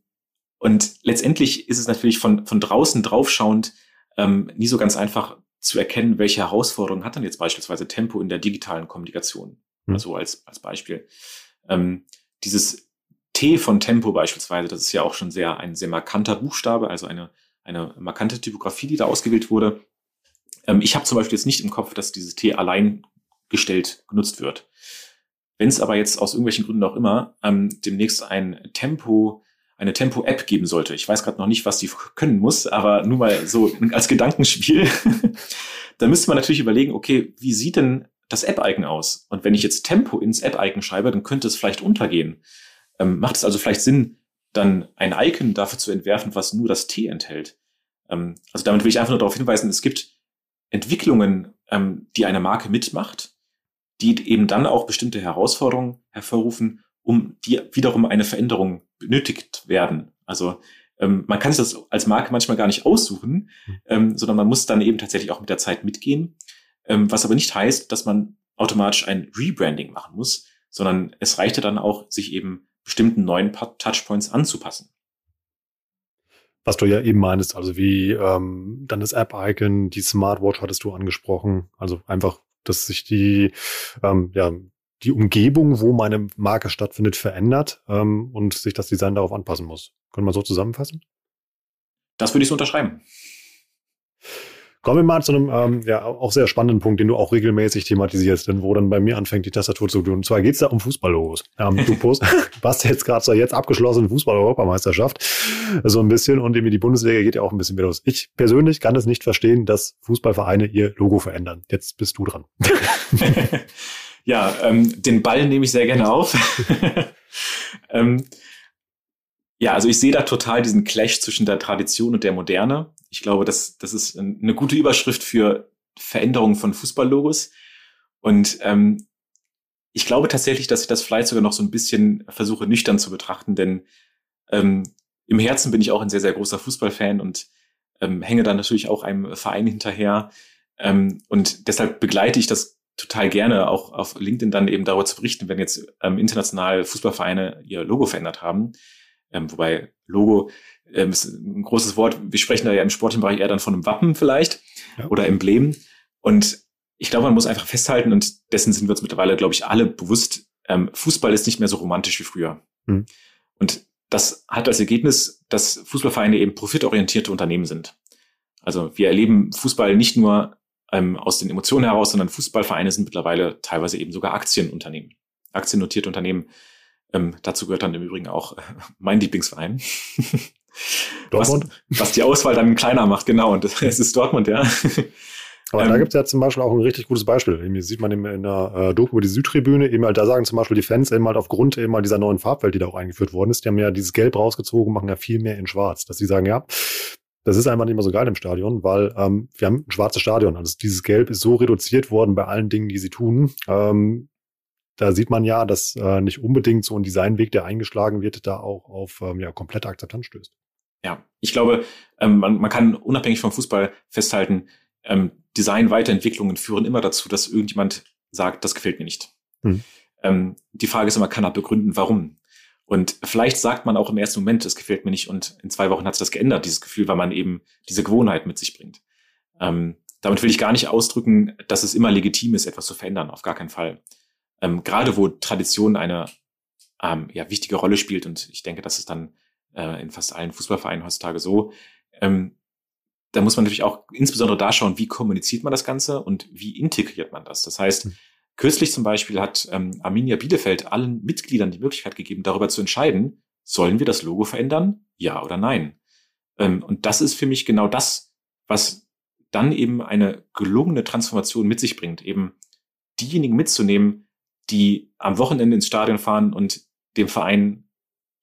S3: und letztendlich ist es natürlich von, von draußen draufschauend ähm, nie so ganz einfach zu erkennen, welche Herausforderungen hat dann jetzt beispielsweise Tempo in der digitalen Kommunikation. Mhm. Also als, als Beispiel. Ähm, dieses T von Tempo beispielsweise, das ist ja auch schon sehr ein sehr markanter Buchstabe, also eine, eine markante Typografie, die da ausgewählt wurde. Ähm, ich habe zum Beispiel jetzt nicht im Kopf, dass dieses T allein gestellt genutzt wird. Wenn es aber jetzt aus irgendwelchen Gründen auch immer ähm, demnächst ein Tempo, eine Tempo-App geben sollte, ich weiß gerade noch nicht, was die [LAUGHS] können muss, aber nur mal so [LAUGHS] als Gedankenspiel, [LAUGHS] dann müsste man natürlich überlegen, okay, wie sieht denn das App-Icon aus? Und wenn ich jetzt Tempo ins App-Icon schreibe, dann könnte es vielleicht untergehen. Ähm, macht es also vielleicht Sinn, dann ein Icon dafür zu entwerfen, was nur das T enthält? Ähm, also damit will ich einfach nur darauf hinweisen, es gibt Entwicklungen, ähm, die eine Marke mitmacht, die eben dann auch bestimmte Herausforderungen hervorrufen, um die wiederum eine Veränderung benötigt werden. Also ähm, man kann sich das als Marke manchmal gar nicht aussuchen, hm. ähm, sondern man muss dann eben tatsächlich auch mit der Zeit mitgehen. Ähm, was aber nicht heißt, dass man automatisch ein Rebranding machen muss, sondern es reichte dann auch, sich eben bestimmten neuen Touchpoints anzupassen.
S1: Was du ja eben meinst, also wie ähm, dann das App-Icon, die Smartwatch hattest du angesprochen, also einfach, dass sich die, ähm, ja, die Umgebung, wo meine Marke stattfindet, verändert ähm, und sich das Design darauf anpassen muss. Können wir so zusammenfassen?
S3: Das würde ich so unterschreiben.
S1: Kommen wir mal zu einem ähm, ja auch sehr spannenden Punkt, den du auch regelmäßig thematisierst, denn wo dann bei mir anfängt, die Tastatur zu tun. Und zwar geht es da um Fußballlogos. Ähm, du [LAUGHS] post, passt jetzt gerade zur jetzt abgeschlossenen Fußball-Europameisterschaft so ein bisschen und eben die Bundesliga geht ja auch ein bisschen wieder los. Ich persönlich kann es nicht verstehen, dass Fußballvereine ihr Logo verändern. Jetzt bist du dran. [LAUGHS]
S3: ja, ähm, den Ball nehme ich sehr gerne auf. [LAUGHS] ähm, ja, also ich sehe da total diesen Clash zwischen der Tradition und der Moderne. Ich glaube, das, das ist eine gute Überschrift für Veränderungen von Fußballlogos. Und ähm, ich glaube tatsächlich, dass ich das vielleicht sogar noch so ein bisschen versuche nüchtern zu betrachten, denn ähm, im Herzen bin ich auch ein sehr, sehr großer Fußballfan und ähm, hänge dann natürlich auch einem Verein hinterher. Ähm, und deshalb begleite ich das total gerne, auch auf LinkedIn dann eben darüber zu berichten, wenn jetzt ähm, international Fußballvereine ihr Logo verändert haben. Ähm, wobei Logo ähm, ist ein großes Wort. Wir sprechen da ja im sportlichen Bereich eher dann von einem Wappen vielleicht ja. oder Emblem. Und ich glaube, man muss einfach festhalten, und dessen sind wir uns mittlerweile, glaube ich, alle bewusst, ähm, Fußball ist nicht mehr so romantisch wie früher. Mhm. Und das hat als Ergebnis, dass Fußballvereine eben profitorientierte Unternehmen sind. Also wir erleben Fußball nicht nur ähm, aus den Emotionen heraus, sondern Fußballvereine sind mittlerweile teilweise eben sogar Aktienunternehmen, aktiennotierte Unternehmen. Ähm, dazu gehört dann im Übrigen auch äh, mein Lieblingsverein. Dortmund? Was, was, die Auswahl dann kleiner macht, genau. Und [LAUGHS] es ist Dortmund, ja.
S1: Aber ähm, da gibt es ja zum Beispiel auch ein richtig gutes Beispiel. Hier sieht man eben in der äh, Doku über die Südtribüne, eben halt, da sagen zum Beispiel die Fans eben halt aufgrund eben halt dieser neuen Farbwelt, die da auch eingeführt worden ist, die haben ja dieses Gelb rausgezogen, machen ja viel mehr in Schwarz. Dass sie sagen, ja, das ist einfach nicht mehr so geil im Stadion, weil ähm, wir haben ein schwarzes Stadion. Also dieses Gelb ist so reduziert worden bei allen Dingen, die sie tun. Ähm, da sieht man ja, dass äh, nicht unbedingt so ein Designweg, der eingeschlagen wird, da auch auf ähm, ja, komplette Akzeptanz stößt.
S3: Ja, ich glaube, ähm, man, man kann unabhängig vom Fußball festhalten, ähm, Design-Weiterentwicklungen führen immer dazu, dass irgendjemand sagt, das gefällt mir nicht. Hm. Ähm, die Frage ist immer, kann er begründen, warum? Und vielleicht sagt man auch im ersten Moment, das gefällt mir nicht und in zwei Wochen hat sich das geändert, dieses Gefühl, weil man eben diese Gewohnheit mit sich bringt. Ähm, damit will ich gar nicht ausdrücken, dass es immer legitim ist, etwas zu verändern, auf gar keinen Fall. Ähm, gerade wo Tradition eine ähm, ja, wichtige Rolle spielt und ich denke, das ist dann äh, in fast allen Fußballvereinen heutzutage so, ähm, da muss man natürlich auch insbesondere da schauen, wie kommuniziert man das Ganze und wie integriert man das. Das heißt, mhm. kürzlich zum Beispiel hat ähm, Arminia Bielefeld allen Mitgliedern die Möglichkeit gegeben, darüber zu entscheiden, sollen wir das Logo verändern? Ja oder nein? Ähm, und das ist für mich genau das, was dann eben eine gelungene Transformation mit sich bringt, eben diejenigen mitzunehmen, die am Wochenende ins Stadion fahren und dem Verein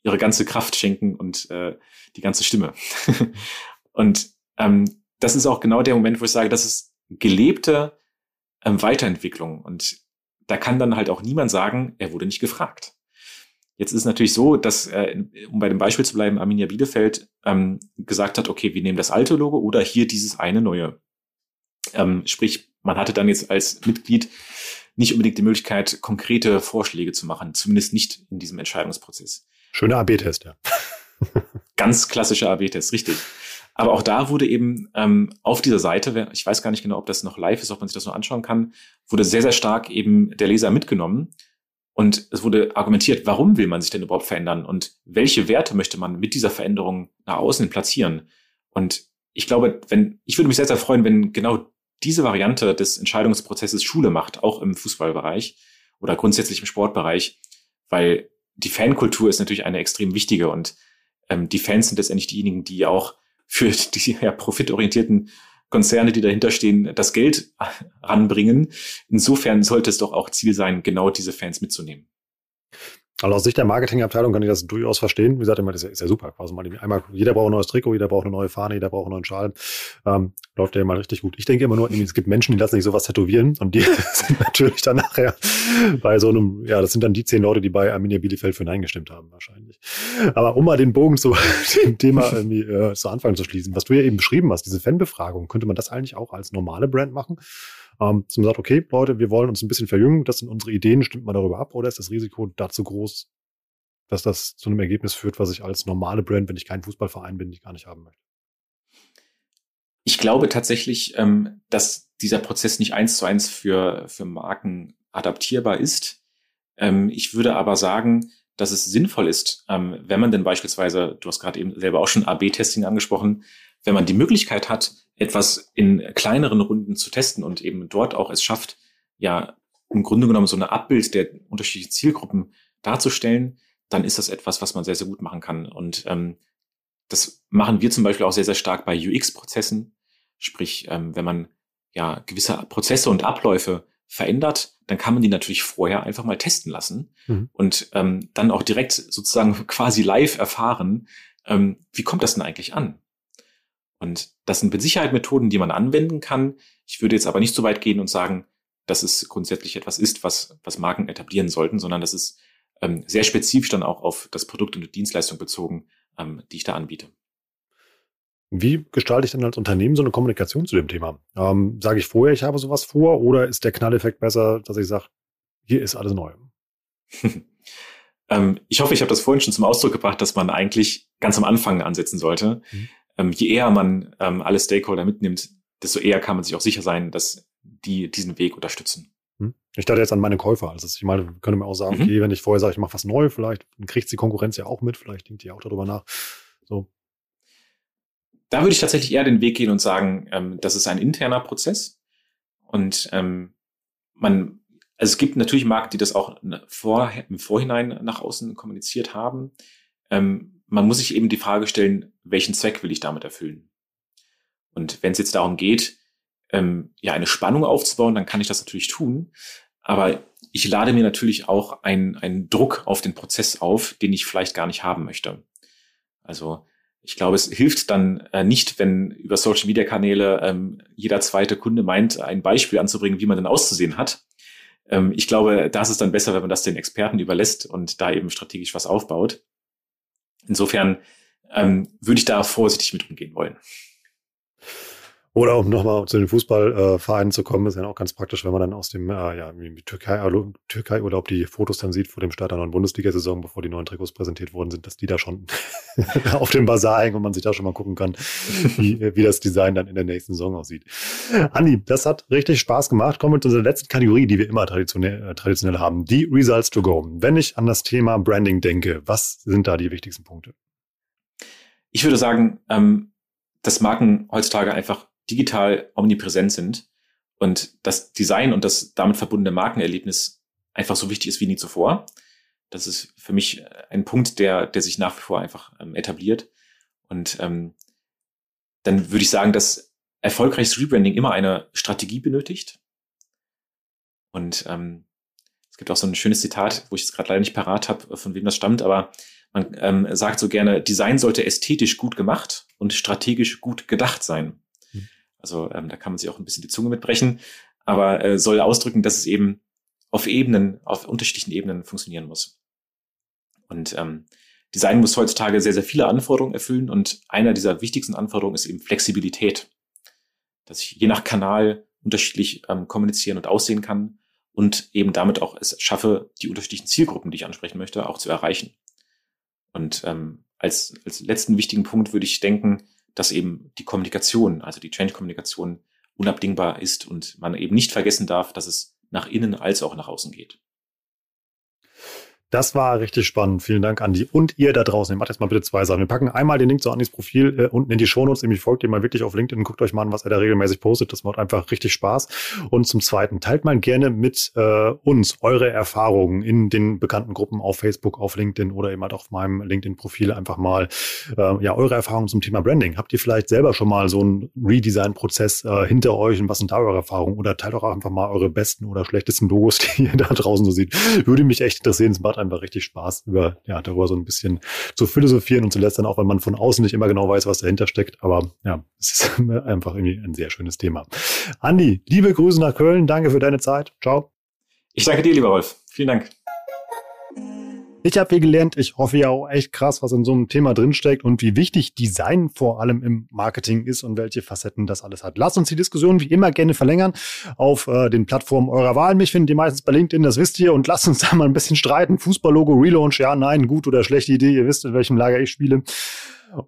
S3: ihre ganze Kraft schenken und äh, die ganze Stimme. [LAUGHS] und ähm, das ist auch genau der Moment, wo ich sage, das ist gelebte ähm, Weiterentwicklung. Und da kann dann halt auch niemand sagen, er wurde nicht gefragt. Jetzt ist es natürlich so, dass, äh, um bei dem Beispiel zu bleiben, Arminia Bielefeld ähm, gesagt hat, okay, wir nehmen das alte Logo oder hier dieses eine neue. Ähm, sprich, man hatte dann jetzt als Mitglied nicht unbedingt die Möglichkeit, konkrete Vorschläge zu machen, zumindest nicht in diesem Entscheidungsprozess.
S1: Schöner AB-Test, ja. [LAUGHS]
S3: Ganz klassischer AB-Test, richtig. Aber auch da wurde eben ähm, auf dieser Seite, ich weiß gar nicht genau, ob das noch live ist, ob man sich das noch anschauen kann, wurde sehr, sehr stark eben der Leser mitgenommen. Und es wurde argumentiert, warum will man sich denn überhaupt verändern und welche Werte möchte man mit dieser Veränderung nach außen platzieren. Und ich glaube, wenn, ich würde mich sehr, sehr freuen, wenn genau diese Variante des Entscheidungsprozesses Schule macht, auch im Fußballbereich oder grundsätzlich im Sportbereich, weil die Fankultur ist natürlich eine extrem wichtige und ähm, die Fans sind letztendlich diejenigen, die auch für [LAUGHS] die ja, profitorientierten Konzerne, die dahinter stehen, das Geld [LAUGHS] ranbringen. Insofern sollte es doch auch Ziel sein, genau diese Fans mitzunehmen.
S1: Also aus Sicht der Marketingabteilung kann ich das durchaus verstehen. Wie gesagt, immer, das ist ja, super. Quasi mal einmal, jeder braucht ein neues Trikot, jeder braucht eine neue Fahne, jeder braucht einen neuen Schal. Ähm, läuft ja mal richtig gut. Ich denke immer nur, es gibt Menschen, die lassen sich sowas tätowieren und die [LAUGHS] sind natürlich dann nachher bei so einem, ja, das sind dann die zehn Leute, die bei Arminia Bielefeld für Nein gestimmt haben, wahrscheinlich. Aber um mal den Bogen zu [LAUGHS] dem Thema irgendwie äh, zu Anfang zu schließen, was du ja eben beschrieben hast, diese Fanbefragung, könnte man das eigentlich auch als normale Brand machen? Ähm, dass man sagt, okay, Leute, wir wollen uns ein bisschen verjüngen, das sind unsere Ideen, stimmt man darüber ab oder ist das Risiko dazu groß, dass das zu einem Ergebnis führt, was ich als normale Brand, wenn ich kein Fußballverein bin, nicht gar nicht haben möchte?
S3: Ich glaube tatsächlich, ähm, dass dieser Prozess nicht eins zu eins für, für Marken adaptierbar ist. Ähm, ich würde aber sagen, dass es sinnvoll ist, ähm, wenn man denn beispielsweise, du hast gerade eben selber auch schon AB-Testing angesprochen, wenn man die Möglichkeit hat, etwas in kleineren Runden zu testen und eben dort auch es schafft, ja, im Grunde genommen so eine Abbild der unterschiedlichen Zielgruppen darzustellen, dann ist das etwas, was man sehr, sehr gut machen kann. Und ähm, das machen wir zum Beispiel auch sehr, sehr stark bei UX-Prozessen. Sprich, ähm, wenn man ja gewisse Prozesse und Abläufe verändert, dann kann man die natürlich vorher einfach mal testen lassen mhm. und ähm, dann auch direkt sozusagen [LAUGHS] quasi live erfahren, ähm, wie kommt das denn eigentlich an? Und das sind mit Sicherheit Methoden, die man anwenden kann. Ich würde jetzt aber nicht so weit gehen und sagen, dass es grundsätzlich etwas ist, was, was Marken etablieren sollten, sondern das ist ähm, sehr spezifisch dann auch auf das Produkt und die Dienstleistung bezogen, ähm, die ich da anbiete.
S1: Wie gestalte ich denn als Unternehmen so eine Kommunikation zu dem Thema? Ähm, sage ich vorher, ich habe sowas vor, oder ist der Knalleffekt besser, dass ich sage, hier ist alles neu? [LAUGHS]
S3: ähm, ich hoffe, ich habe das vorhin schon zum Ausdruck gebracht, dass man eigentlich ganz am Anfang ansetzen sollte. Mhm. Ähm, je eher man ähm, alle Stakeholder mitnimmt, desto eher kann man sich auch sicher sein, dass die diesen Weg unterstützen.
S1: Hm? Ich dachte jetzt an meine Käufer. Also ich meine, könnte mir auch sagen, mhm. okay, wenn ich vorher sage, ich mache was neu, vielleicht kriegt die Konkurrenz ja auch mit, vielleicht denkt die auch darüber nach. So.
S3: Da würde ich tatsächlich eher den Weg gehen und sagen, ähm, das ist ein interner Prozess. Und ähm, man, also es gibt natürlich Marken, die das auch vor, im Vorhinein nach außen kommuniziert haben. Ähm, man muss sich eben die Frage stellen, welchen Zweck will ich damit erfüllen? Und wenn es jetzt darum geht, ähm, ja, eine Spannung aufzubauen, dann kann ich das natürlich tun. Aber ich lade mir natürlich auch einen, einen Druck auf den Prozess auf, den ich vielleicht gar nicht haben möchte. Also ich glaube, es hilft dann äh, nicht, wenn über Social Media Kanäle ähm, jeder zweite Kunde meint, ein Beispiel anzubringen, wie man denn auszusehen hat. Ähm, ich glaube, da ist dann besser, wenn man das den Experten überlässt und da eben strategisch was aufbaut. Insofern ähm, würde ich da vorsichtig mit umgehen wollen.
S1: Oder um nochmal zu den Fußballvereinen äh, zu kommen, ist ja auch ganz praktisch, wenn man dann aus dem äh, ja, Türkei, also Türkei die Fotos dann sieht vor dem Start der neuen Bundesliga-Saison, bevor die neuen Trikots präsentiert worden sind, dass die da schon [LAUGHS] auf dem Bazar hängen und man sich da schon mal gucken kann, wie, wie das Design dann in der nächsten Saison aussieht. Andi, das hat richtig Spaß gemacht. Kommen wir zu unserer letzten Kategorie, die wir immer traditionell, äh, traditionell haben, die Results to go. Wenn ich an das Thema Branding denke, was sind da die wichtigsten Punkte?
S3: Ich würde sagen, ähm, dass Marken heutzutage einfach digital omnipräsent sind und das Design und das damit verbundene Markenerlebnis einfach so wichtig ist wie nie zuvor. Das ist für mich ein Punkt, der, der sich nach wie vor einfach ähm, etabliert. Und ähm, dann würde ich sagen, dass erfolgreiches Rebranding immer eine Strategie benötigt. Und ähm, es gibt auch so ein schönes Zitat, wo ich es gerade leider nicht parat habe, von wem das stammt, aber man ähm, sagt so gerne, Design sollte ästhetisch gut gemacht und strategisch gut gedacht sein. Also ähm, da kann man sich auch ein bisschen die Zunge mitbrechen, aber äh, soll ausdrücken, dass es eben auf Ebenen, auf unterschiedlichen Ebenen funktionieren muss. Und ähm, Design muss heutzutage sehr, sehr viele Anforderungen erfüllen und einer dieser wichtigsten Anforderungen ist eben Flexibilität, dass ich je nach Kanal unterschiedlich ähm, kommunizieren und aussehen kann und eben damit auch es schaffe, die unterschiedlichen Zielgruppen, die ich ansprechen möchte, auch zu erreichen. Und ähm, als, als letzten wichtigen Punkt würde ich denken, dass eben die Kommunikation, also die Change-Kommunikation unabdingbar ist und man eben nicht vergessen darf, dass es nach innen als auch nach außen geht.
S1: Das war richtig spannend. Vielen Dank, Andi. Und ihr da draußen, ihr macht jetzt mal bitte zwei Sachen. Wir packen einmal den Link zu Andis Profil äh, unten in die Shownotes, nämlich folgt ihr mal wirklich auf LinkedIn und guckt euch mal an, was er da regelmäßig postet. Das macht einfach richtig Spaß. Und zum Zweiten, teilt mal gerne mit äh, uns eure Erfahrungen in den bekannten Gruppen auf Facebook, auf LinkedIn oder eben halt auf meinem LinkedIn-Profil einfach mal äh, ja eure Erfahrungen zum Thema Branding. Habt ihr vielleicht selber schon mal so einen Redesign-Prozess äh, hinter euch und was sind da eure Erfahrungen? Oder teilt auch einfach mal eure besten oder schlechtesten Logos, [LAUGHS] die ihr da draußen so seht. Würde mich echt interessieren. Es macht einfach richtig Spaß, über, ja, darüber so ein bisschen zu philosophieren und zu lästern, auch wenn man von außen nicht immer genau weiß, was dahinter steckt. Aber ja, es ist [LAUGHS] einfach irgendwie ein sehr schönes Thema. Andi, liebe Grüße nach Köln. Danke für deine Zeit. Ciao.
S3: Ich danke dir, lieber Rolf. Vielen Dank.
S1: Ich habe viel gelernt. Ich hoffe ja auch echt krass, was in so einem Thema drinsteckt und wie wichtig Design vor allem im Marketing ist und welche Facetten das alles hat. Lasst uns die Diskussion wie immer gerne verlängern auf äh, den Plattformen eurer Wahl. Mich findet ihr meistens bei LinkedIn, das wisst ihr. Und lasst uns [LAUGHS] da mal ein bisschen streiten. Fußballlogo, Relaunch, ja, nein, gut oder schlechte Idee. Ihr wisst, in welchem Lager ich spiele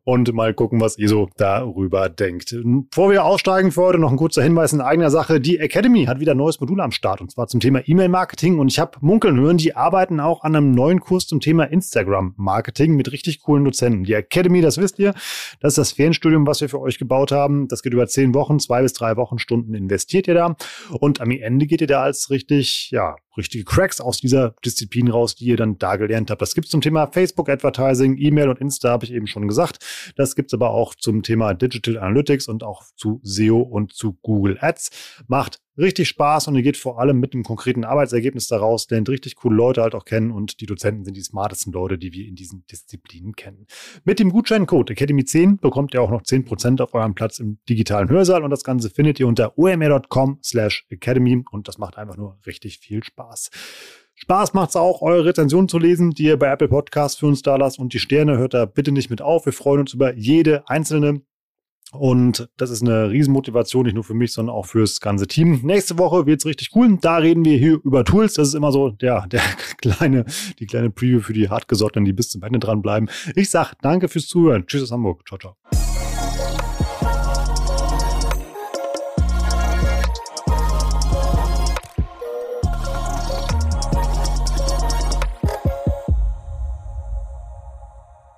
S1: und mal gucken, was ihr so darüber denkt. Bevor wir aussteigen für heute, noch ein kurzer Hinweis in eigener Sache. Die Academy hat wieder ein neues Modul am Start und zwar zum Thema E-Mail-Marketing und ich habe munkeln hören, die arbeiten auch an einem neuen Kurs zum Thema Instagram-Marketing mit richtig coolen Dozenten. Die Academy, das wisst ihr, das ist das Fernstudium, was wir für euch gebaut haben. Das geht über zehn Wochen, zwei bis drei Wochenstunden investiert ihr da und am Ende geht ihr da als richtig, ja, richtige Cracks aus dieser Disziplin raus, die ihr dann da gelernt habt. Das gibt's zum Thema Facebook Advertising, E-Mail und Insta, habe ich eben schon gesagt. Das gibt's aber auch zum Thema Digital Analytics und auch zu SEO und zu Google Ads. Macht richtig Spaß und ihr geht vor allem mit einem konkreten Arbeitsergebnis daraus, lernt richtig coole Leute halt auch kennen und die Dozenten sind die smartesten Leute, die wir in diesen Disziplinen kennen. Mit dem Gutscheincode Academy10 bekommt ihr auch noch 10% auf eurem Platz im digitalen Hörsaal und das Ganze findet ihr unter omr.com slash academy und das macht einfach nur richtig viel Spaß. Spaß macht es auch, eure Rezensionen zu lesen, die ihr bei Apple Podcasts für uns da lasst. Und die Sterne hört da bitte nicht mit auf. Wir freuen uns über jede einzelne. Und das ist eine Riesenmotivation, nicht nur für mich, sondern auch fürs ganze Team. Nächste Woche wird's richtig cool. Da reden wir hier über Tools. Das ist immer so der, [LAUGHS] der kleine, die kleine Preview für die Hartgesottenen, die bis zum Ende dranbleiben. Ich sag danke fürs Zuhören. Tschüss aus Hamburg. Ciao, ciao.